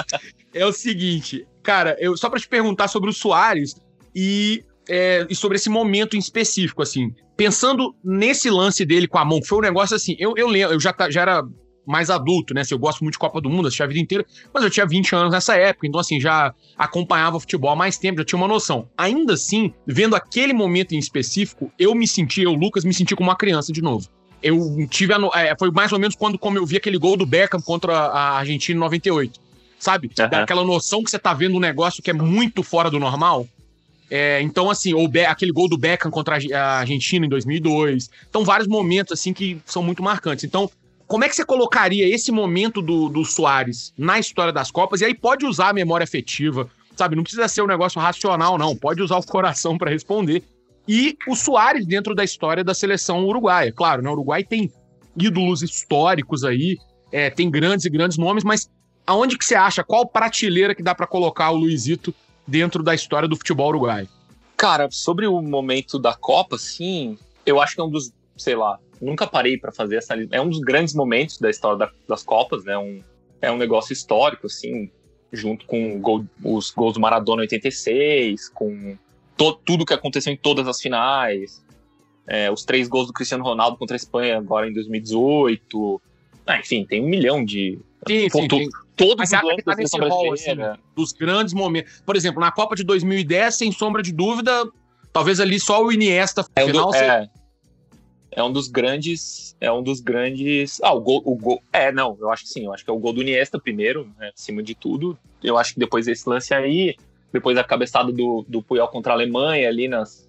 é o seguinte, cara, eu, só pra te perguntar sobre o Soares e, é, e sobre esse momento em específico, assim. Pensando nesse lance dele com a mão, que foi um negócio assim, eu, eu lembro, eu já, ta- já era mais adulto, né? Se eu gosto muito de Copa do Mundo, assisti a vida inteira, mas eu tinha 20 anos nessa época, então assim, já acompanhava o futebol há mais tempo, já tinha uma noção. Ainda assim, vendo aquele momento em específico, eu me senti, eu, Lucas, me senti como uma criança de novo. Eu tive a, é, foi mais ou menos quando como eu vi aquele gol do Beckham contra a Argentina em 98. Sabe? Aham. Aquela noção que você tá vendo um negócio que é muito fora do normal. É, então, assim, ou aquele gol do Beckham contra a Argentina em 2002. Então, vários momentos, assim, que são muito marcantes. Então, como é que você colocaria esse momento do, do Soares na história das Copas? E aí pode usar a memória afetiva, sabe? Não precisa ser um negócio racional, não. Pode usar o coração para responder. E o Soares dentro da história da seleção uruguaia. Claro, né? O Uruguai tem ídolos históricos aí, é, tem grandes e grandes nomes, mas aonde que você acha? Qual prateleira que dá para colocar o Luizito dentro da história do futebol uruguaio? Cara, sobre o momento da Copa, sim, eu acho que é um dos, sei lá, nunca parei pra fazer essa lista. É um dos grandes momentos da história da- das Copas, né? Um, é um negócio histórico, assim, junto com o gol- os gols do Maradona em 86, com to- tudo que aconteceu em todas as finais, é, os três gols do Cristiano Ronaldo contra a Espanha agora em 2018. Ah, enfim, tem um milhão de. Sim, Pô, sim, to- sim. Todos Mas os tá nesse rol, assim, dos grandes momentos. Por exemplo, na Copa de 2010, sem sombra de dúvida, talvez ali só o Iniesta É final. do- você- é, um dos grandes. É um dos grandes. Ah, o gol, o gol. É, não, eu acho que sim. Eu acho que é o gol do Iniesta primeiro, né, acima de tudo. Eu acho que depois desse lance aí, depois a cabeçada do, do Puyol contra a Alemanha ali nas,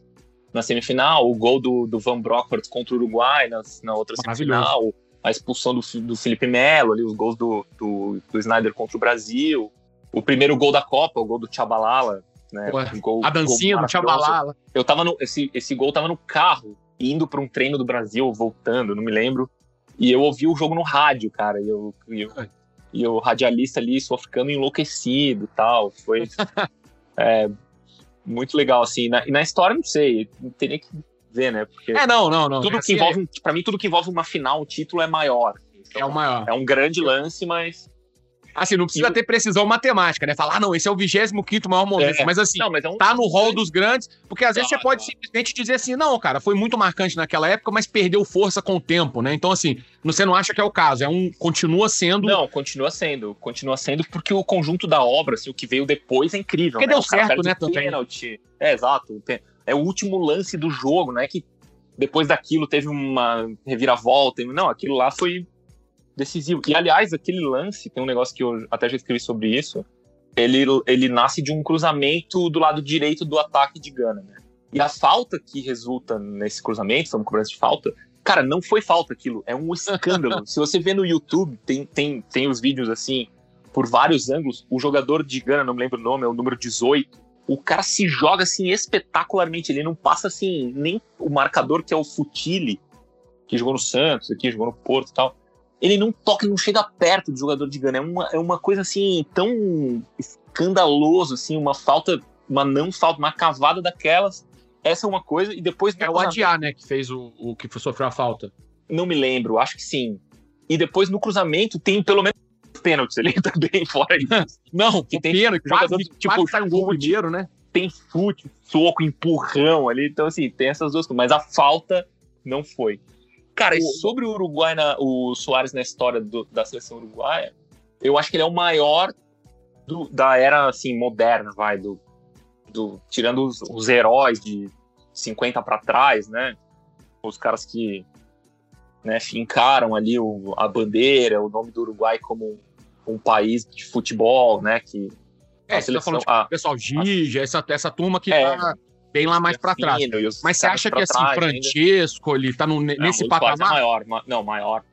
na semifinal, o gol do, do Van Bronckhorst contra o Uruguai nas, na outra semifinal, a expulsão do, do Felipe Melo ali, os gols do, do, do Snyder contra o Brasil, o primeiro gol da Copa, o gol do Tchabalala. Né, um gol- a dancinha gol do. Tchabalala. Eu tava no. Esse, esse gol tava no carro, indo pra um treino do Brasil, voltando, não me lembro. E eu ouvi o jogo no rádio, cara. E eu, e eu, e o radialista ali, sul-africano, enlouquecido e tal. Foi é, muito legal, assim. Na- e na história, não sei, teria que ver, né? Porque É, não, não, não. tudo Assim, que envolve. um- Pra mim, tudo que envolve uma final, o título é maior. É, é o maior. É um grande lance, mas. Assim, não precisa ter precisão matemática, né? Falar, ah, não, esse é o 25 maior momento. É. Mas assim, Não, mas é um. tá no rol dos grandes, porque às vezes Tá, você pode tá. simplesmente dizer assim, não, cara, foi muito marcante naquela época, mas perdeu força com o tempo, né? Então, assim, você não acha que é o caso, é um. Continua sendo. Não, continua sendo. Continua sendo porque o conjunto da obra, assim, o que veio depois é incrível. Porque né? deu certo, né, também. pênalti. É, exato. É o último lance do jogo, não é que depois daquilo teve uma reviravolta. Não, aquilo lá foi decisivo. E, aliás, aquele lance, tem um negócio que eu até já escrevi sobre isso, ele, ele nasce de um cruzamento do lado direito do ataque de Gana, né? E a falta que resulta nesse cruzamento, foi uma cobrança de falta, cara, não foi falta aquilo, é um escândalo. Se você vê no YouTube, tem, tem, tem os vídeos assim, por vários ângulos, o jogador de Gana, não me lembro o nome, é o número 18, o cara se joga assim espetacularmente, ele não passa assim, nem o marcador que é o Futile, que jogou no Santos, aqui jogou no Porto e tal, ele não toca, não chega perto do jogador de Gana, é uma, é uma coisa assim, tão escandaloso, assim, uma falta, uma não falta, uma cavada daquelas, essa é uma coisa, e depois... É o Adiar, né, que fez o, o que sofreu a falta. não me lembro, acho que sim. E depois no cruzamento tem pelo menos pênaltis ali também, fora isso. Não, Que tem que jogador, quase, tipo, tipo, sai um gol primeiro, né? Tem chute, soco, empurrão ali. Então, assim, tem essas duas coisas. Mas a falta não foi. Cara, e sobre o Uruguai, na, o Soares na história do- da seleção uruguaia, eu acho que ele é o maior do- da era, assim, moderna, vai, do, do tirando os, os heróis de 50 pra trás, né? Os caras que né, fincaram ali o, a bandeira, o nome do Uruguai como um país de futebol, né, que é, a seleção, tá falando, tipo, pessoal Gigi, essa, essa turma que é, tá bem lá mais para trás. Mas você acha que assim, Francesco, ainda... ele tá no, nesse não, patamar? maior, ma, não, maior.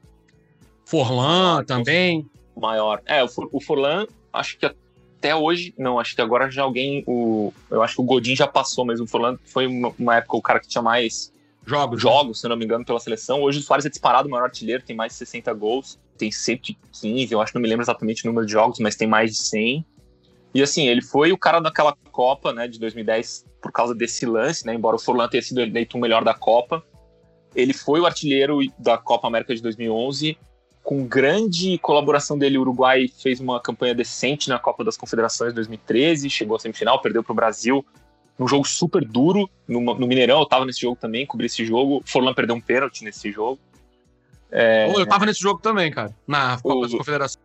Forlan maior, também? Maior. É, o, o Forlan, acho que até hoje, não, acho que agora já alguém, o, eu acho que o Godin já passou, mas o Forlan foi uma, uma época o cara que tinha mais jogos, jogos se não me engano, pela seleção. Hoje o Soares é disparado o maior artilheiro, tem mais de 60 gols, tem 115, eu acho que não me lembro exatamente o número de jogos, mas tem mais de 100. E assim, ele foi o cara daquela Copa, né, de 2010 por causa desse lance, né, embora o Forlan tenha sido eleito o melhor da Copa. Ele foi o artilheiro da Copa América de 2011 com grande colaboração dele, o Uruguai fez uma campanha decente na Copa das Confederações de 2013, chegou à semifinal, perdeu para o Brasil num jogo super duro no, no, Mineirão. Eu tava nesse jogo também, cobri esse jogo. Forlan perdeu um pênalti nesse jogo. É... Eu tava nesse jogo também, cara, na Copa o... das Confederações.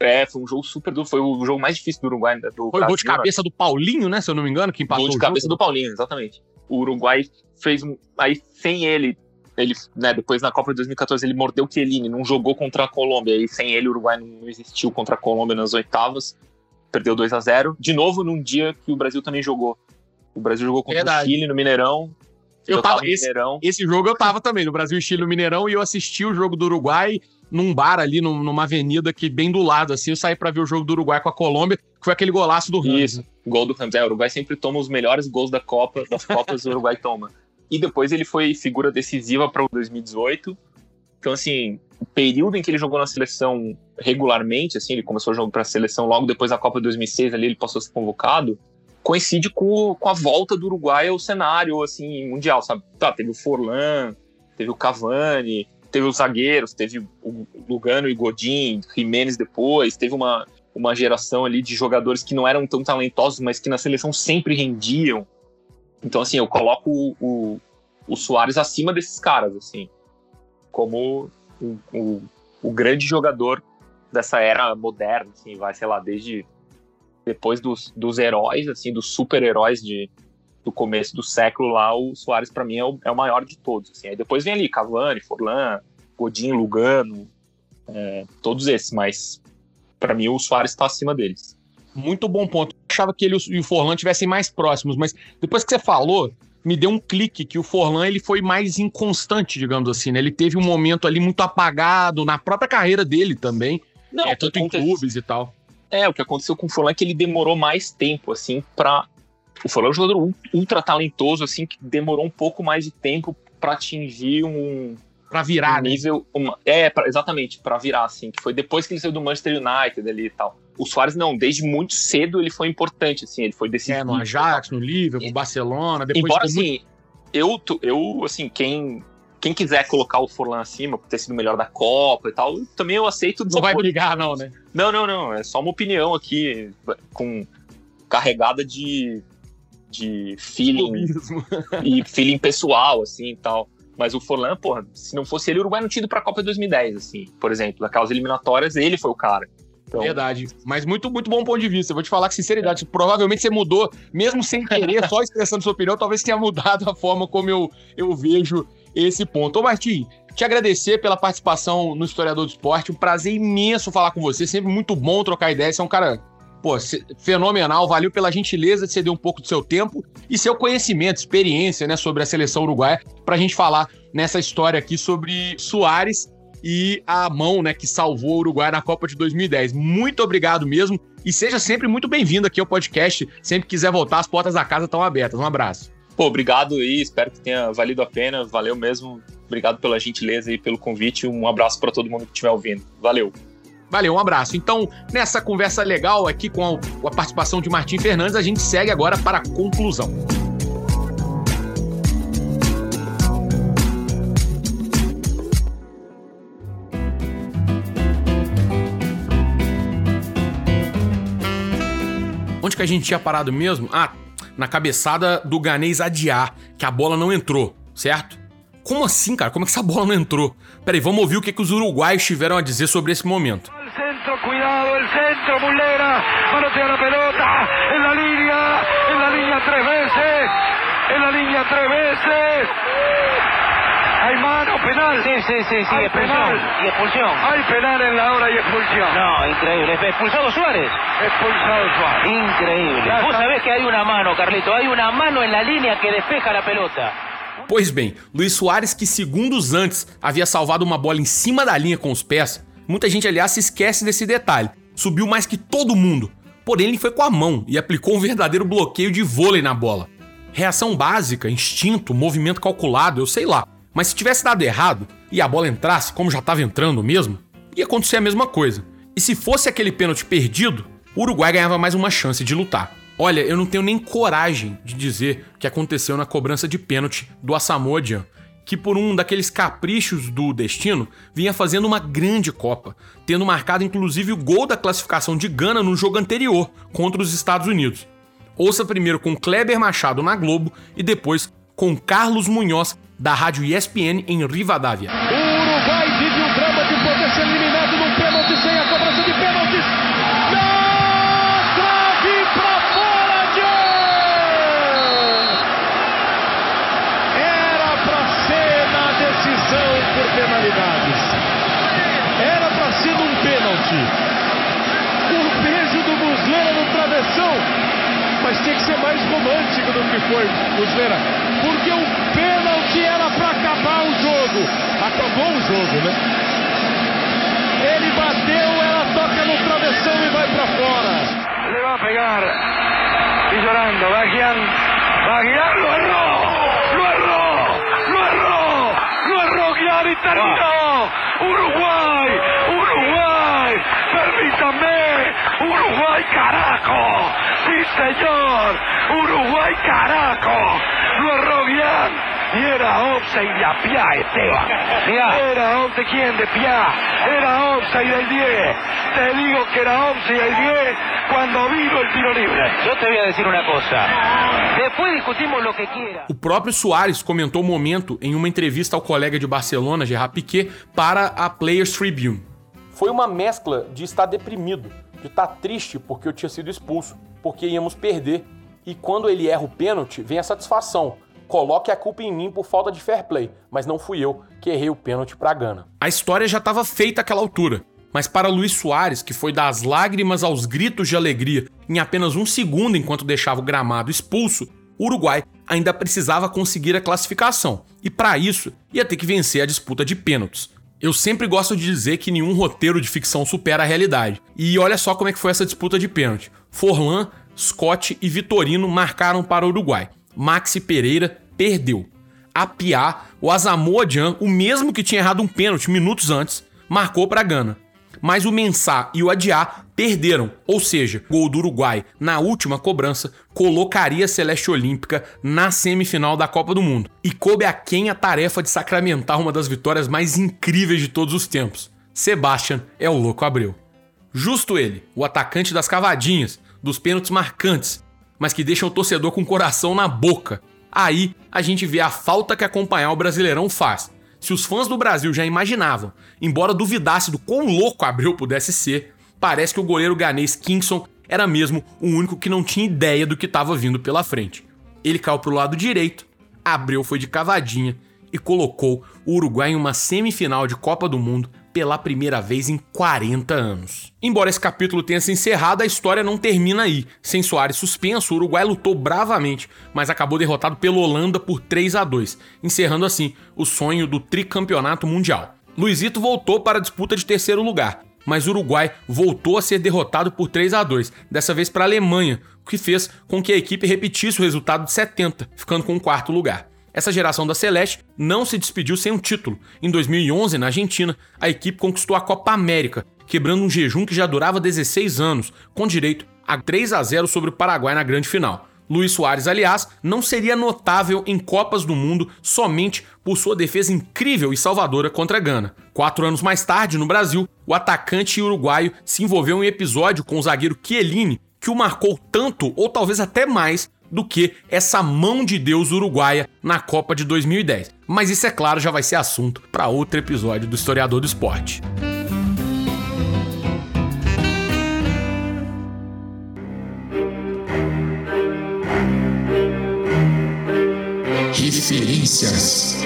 É, foi um jogo super duro. Foi o jogo mais difícil do Uruguai. Né, do foi o gol de cabeça né? do Paulinho, né? Se eu não me engano, que empatou. Gol de cabeça do Paulinho, exatamente. O Uruguai fez um. Aí, sem ele, ele, né, depois na Copa de 2014 ele mordeu o Chiellini, não jogou contra a Colômbia, e sem ele o Uruguai não existiu contra a Colômbia nas oitavas, perdeu 2 a 0 De novo, num dia que o Brasil também jogou. O Brasil jogou contra Verdade. o Chile no Mineirão. Eu, eu tava, tava esse, Mineirão. esse jogo eu tava também, no Brasil e Chile no Mineirão, e eu assisti o jogo do Uruguai num bar ali, num, numa avenida que bem do lado, assim, eu saí para ver o jogo do Uruguai com a Colômbia, que foi aquele golaço do Ramos. Isso, gol do Ramos. É, o Uruguai sempre toma os melhores gols da Copa, das Copas o Uruguai toma. E depois ele foi figura decisiva para o 2018. Então, assim, o período em que ele jogou na seleção regularmente, assim, ele começou a jogar para a seleção logo depois da Copa de 2006, ali ele passou a ser convocado, coincide com, com a volta do Uruguai ao cenário, assim, mundial, sabe? Tá, teve o Forlan, teve o Cavani, teve os zagueiros, teve o Lugano e Godin, Jimenez depois, teve uma, uma geração ali de jogadores que não eram tão talentosos, mas que na seleção sempre rendiam. Então, assim, eu coloco o, o, o Soares acima desses caras, assim, como o, o, o, grande jogador dessa era moderna, assim, vai, sei lá, desde depois dos, dos heróis, assim, dos super-heróis de, do começo do século lá, o Soares para mim é o, é o, maior de todos, assim. Aí depois vem ali Cavani, Forlan, Godin, Lugano, é, todos esses, mas para mim o Soares está acima deles. Muito bom ponto. Eu achava que ele e o Forlan tivessem mais próximos, mas depois que você falou, me deu um clique que o Forlan ele foi mais inconstante, digamos assim, né? Ele teve um momento ali muito apagado na própria carreira dele também. Não, é, tanto em clubes e tal. É, o que aconteceu com o Forlan é que ele demorou mais tempo, assim, para O Forlan é um jogador ultra talentoso, assim, que demorou um pouco mais de tempo para atingir um, para virar, um né? nível, uma, é, pra, exatamente, para virar, assim, que foi depois que ele saiu do Manchester United ali e tal. O Soares não, desde muito cedo ele foi importante, assim, ele foi decisivo. É, no Ajax, no Liverpool, no Barcelona, depois... Embora, assim, muito... eu, eu, assim, quem, quem quiser colocar o Forlan acima por ter sido o melhor da Copa e tal, também eu aceito. Não vai brigar, não, né? Não, não, não. É só uma opinião aqui, com carregada de, de feeling e feeling pessoal, assim e tal. Mas o Forlan, porra, se não fosse ele, o Uruguai não tinha ido pra Copa 2010, assim, por exemplo. Daquelas eliminatórias, ele foi o cara. Então... Verdade. Mas muito, muito bom ponto de vista. Eu vou te falar com sinceridade. É. Provavelmente você mudou, mesmo sem querer, só expressando sua opinião, talvez tenha mudado a forma como eu, eu vejo esse ponto. Ô, Martim, te agradecer pela participação no Historiador do Esporte. Um prazer imenso falar com você. Sempre muito bom trocar ideia. Você é um cara pô, fenomenal. Valeu pela gentileza de ceder um pouco do seu tempo e seu conhecimento, experiência, né, sobre a seleção uruguaia, pra gente falar nessa história aqui sobre Soares e a mão, né, que salvou o Uruguai na Copa de 2010. Muito obrigado mesmo e seja sempre muito bem-vindo aqui ao podcast. Sempre quiser voltar, as portas da casa estão abertas. Um abraço. Pô, obrigado aí, espero que tenha valido a pena. Valeu mesmo. Obrigado pela gentileza e pelo convite. Um abraço para todo mundo que estiver ouvindo. Valeu. Valeu, um abraço. Então, nessa conversa legal aqui com a, participação de Martim Fernandes, a gente segue agora para a conclusão. Onde que a gente tinha parado mesmo? Ah, na cabeçada do Ganês Adiar, que a bola não entrou, certo? Como assim, cara? Como é que essa bola não entrou? Peraí, vamos ouvir o que, que os uruguaios tiveram a dizer sobre esse momento. Centro, cuidado, el centro, Mullera, manotea la pelota, en la línea, en la línea tres veces, en la línea tres veces. Hay mano, penal. Sí, sí, sí, sí, Hay expulsión. penal. Y expulsión. Hay penal en la hora y expulsión. No, increíble. Expulsado Suárez. Expulsado Suárez. Increíble. Ya Vos está. sabés que hay una mano, Carlito. Hay una mano en la línea que despeja la pelota. Pois bem, Luiz Soares, que segundos antes havia salvado uma bola em cima da linha com os pés, muita gente, aliás, se esquece desse detalhe. Subiu mais que todo mundo. Porém, ele foi com a mão e aplicou um verdadeiro bloqueio de vôlei na bola. Reação básica, instinto, movimento calculado, eu sei lá. Mas se tivesse dado errado e a bola entrasse, como já estava entrando mesmo, ia acontecer a mesma coisa. E se fosse aquele pênalti perdido, o Uruguai ganhava mais uma chance de lutar. Olha, eu não tenho nem coragem de dizer o que aconteceu na cobrança de pênalti do Asamoah que por um daqueles caprichos do destino vinha fazendo uma grande Copa, tendo marcado inclusive o gol da classificação de Gana no jogo anterior contra os Estados Unidos. Ouça primeiro com Kleber Machado na Globo e depois com Carlos Munhoz da rádio ESPN em Rivadavia. Mas tem que ser mais romântico do que foi, Muslera. Porque o pênalti era pra acabar o jogo. Acabou o jogo, né? Ele bateu, ela toca no travessão e vai pra fora. Le va a pegar. Y llorando. Va Gian. Va Gian. Lo erró. Lo erró. Lo erró. Lo erró Gian y terminó. Uruguay. Uruguay. Permítame. Uruguay, carajo. Sí, señor. Uruguay, carajo. Lo erró Gian. Y era offside de a Pia, Esteban. Era offside, ¿quién? De Pia. Era offside del 10. Te digo que era offside del 10 cuando vino el tiro libre. Yo te voy a decir una cosa. Después discutimos lo que quiera. O próprio Soares comentou o momento em uma entrevista ao colega de Barcelona, Gerard Piquet, para a Players Tribune. Foi uma mescla de estar deprimido, de estar triste porque eu tinha sido expulso, porque íamos perder. E quando ele erra o pênalti, vem a satisfação. Coloque a culpa em mim por falta de fair play, mas não fui eu que errei o pênalti para Gana. A história já estava feita àquela altura, mas para Luiz Soares, que foi das lágrimas aos gritos de alegria em apenas um segundo enquanto deixava o gramado expulso, o Uruguai ainda precisava conseguir a classificação, e para isso ia ter que vencer a disputa de pênaltis. Eu sempre gosto de dizer que nenhum roteiro de ficção supera a realidade. E olha só como é que foi essa disputa de pênalti. Forlan, Scott e Vitorino marcaram para o Uruguai. Maxi Pereira perdeu. A Piá, o Asamoah Gyan, o mesmo que tinha errado um pênalti minutos antes, marcou para Gana. Mas o Mensah e o Adiá perderam, ou seja, o gol do Uruguai na última cobrança colocaria a Celeste Olímpica na semifinal da Copa do Mundo. E coube a quem a tarefa de sacramentar uma das vitórias mais incríveis de todos os tempos. Sebastian é o louco Abreu. Justo ele, o atacante das cavadinhas, dos pênaltis marcantes, mas que deixa o torcedor com o coração na boca. Aí a gente vê a falta que acompanhar o Brasileirão faz. Se os fãs do Brasil já imaginavam, embora duvidasse do quão louco Abreu pudesse ser, parece que o goleiro ganês Kingston era mesmo o único que não tinha ideia do que estava vindo pela frente. Ele caiu pro lado direito, Abreu foi de cavadinha e colocou o Uruguai em uma semifinal de Copa do Mundo pela primeira vez em 40 anos. Embora esse capítulo tenha se encerrado, a história não termina aí. Sem Soares suspenso, o Uruguai lutou bravamente, mas acabou derrotado pela Holanda por 3 a 2, encerrando assim o sonho do tricampeonato mundial. Luizito voltou para a disputa de terceiro lugar, mas o Uruguai voltou a ser derrotado por 3 a 2, dessa vez para a Alemanha, o que fez com que a equipe repetisse o resultado de 70, ficando com o quarto lugar. Essa geração da Celeste não se despediu sem um título. Em 2011, na Argentina, a equipe conquistou a Copa América, quebrando um jejum que já durava 16 anos, com direito a 3 a 0 sobre o Paraguai na grande final. Luiz Soares, aliás, não seria notável em Copas do Mundo somente por sua defesa incrível e salvadora contra a Gana. Quatro anos mais tarde, no Brasil, o atacante uruguaio se envolveu em um episódio com o zagueiro Chiellini, que o marcou tanto ou talvez até mais do que essa mão de Deus uruguaia na Copa de 2010. Mas isso, é claro, já vai ser assunto para outro episódio do Historiador do Esporte. Referências.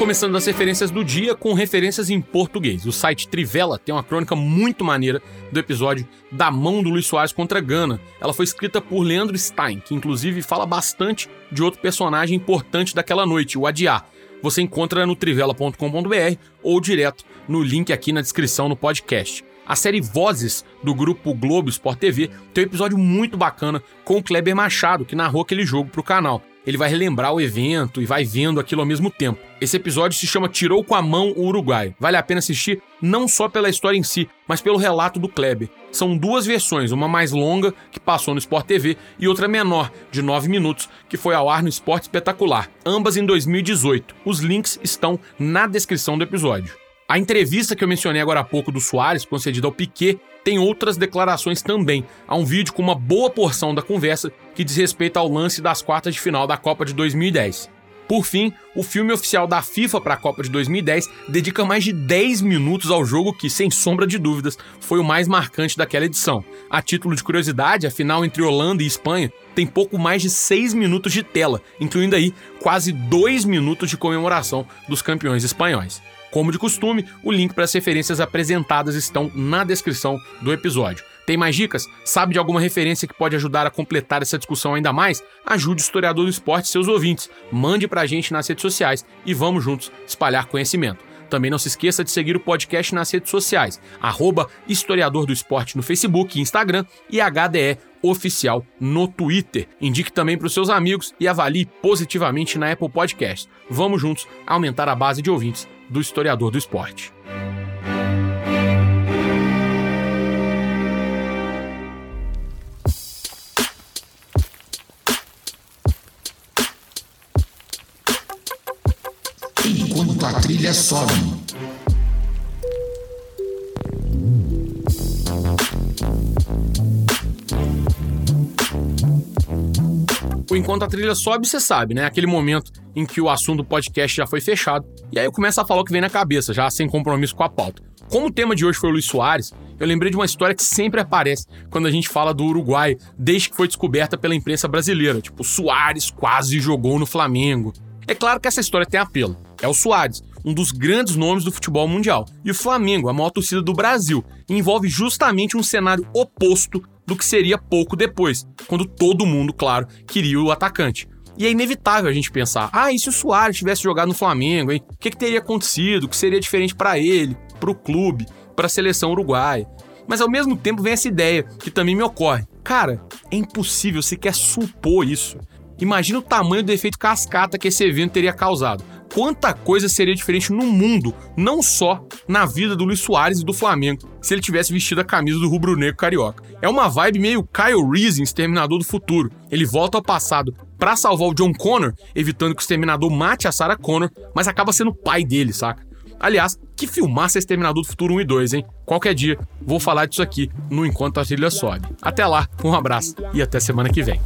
Começando as referências do dia com referências em português. O site Trivela tem uma crônica muito maneira do episódio da mão do Luiz Soares contra Gana. Ela foi escrita por Leandro Stein, que inclusive fala bastante de outro personagem importante daquela noite, o Adiá. Você encontra no trivela.com.br ou direto no link aqui na descrição no podcast. A série Vozes do grupo Globo Sport TV tem um episódio muito bacana com o Kleber Machado, que narrou aquele jogo para o canal ele vai relembrar o evento e vai vendo aquilo ao mesmo tempo. Esse episódio se chama Tirou com a Mão o Uruguai. Vale a pena assistir não só pela história em si, mas pelo relato do Kleber. São duas versões, uma mais longa, que passou no Sport TV, e outra menor, de 9 minutos, que foi ao ar no Esporte Espetacular, ambas em 2018. Os links estão na descrição do episódio. A entrevista que eu mencionei agora há pouco do Soares, concedida ao Piquet, tem outras declarações também. Há um vídeo com uma boa porção da conversa que diz respeito ao lance das quartas de final da Copa de 2010. Por fim, o filme oficial da FIFA para a Copa de 2010 dedica mais de 10 minutos ao jogo que, sem sombra de dúvidas, foi o mais marcante daquela edição. A título de curiosidade, a final entre Holanda e Espanha tem pouco mais de 6 minutos de tela, incluindo aí quase 2 minutos de comemoração dos campeões espanhóis. Como de costume, o link para as referências apresentadas estão na descrição do episódio. Tem mais dicas? Sabe de alguma referência que pode ajudar a completar essa discussão ainda mais? Ajude o historiador do esporte e seus ouvintes. Mande para a gente nas redes sociais e vamos juntos espalhar conhecimento. Também não se esqueça de seguir o podcast nas redes sociais, arroba Historiador do Esporte no Facebook e Instagram e HDE Oficial no Twitter. Indique também para os seus amigos e avalie positivamente na Apple Podcast. Vamos juntos aumentar a base de ouvintes do historiador do esporte. Enquanto a trilha sobe. O Enquanto a Trilha Sobe, você sabe, né? Aquele momento em que o assunto do podcast já foi fechado. E aí eu começo a falar o que vem na cabeça, já sem compromisso com a pauta. Como o tema de hoje foi o Luiz Soares, eu lembrei de uma história que sempre aparece quando a gente fala do Uruguai, desde que foi descoberta pela imprensa brasileira. Tipo, Soares quase jogou no Flamengo. É claro que essa história tem apelo. É o Soares, um dos grandes nomes do futebol mundial. E o Flamengo, a maior torcida do Brasil, envolve justamente um cenário oposto do que seria pouco depois, quando todo mundo, claro, queria o atacante. E é inevitável a gente pensar: ah, e se o Soares tivesse jogado no Flamengo, hein? O que, que teria acontecido? O que seria diferente para ele, para o clube, para a seleção uruguaia? Mas ao mesmo tempo vem essa ideia que também me ocorre. Cara, é impossível sequer supor isso. Imagina o tamanho do efeito cascata que esse evento teria causado. Quanta coisa seria diferente no mundo, não só na vida do Luiz Soares e do Flamengo, se ele tivesse vestido a camisa do rubro-negro carioca. É uma vibe meio Kyle Reese Exterminador do Futuro. Ele volta ao passado para salvar o John Connor, evitando que o Exterminador mate a Sarah Connor, mas acaba sendo pai dele, saca? Aliás, que filmaça Exterminador do Futuro 1 e 2, hein? Qualquer dia vou falar disso aqui no Enquanto a Trilha Sobe. Até lá, um abraço e até semana que vem.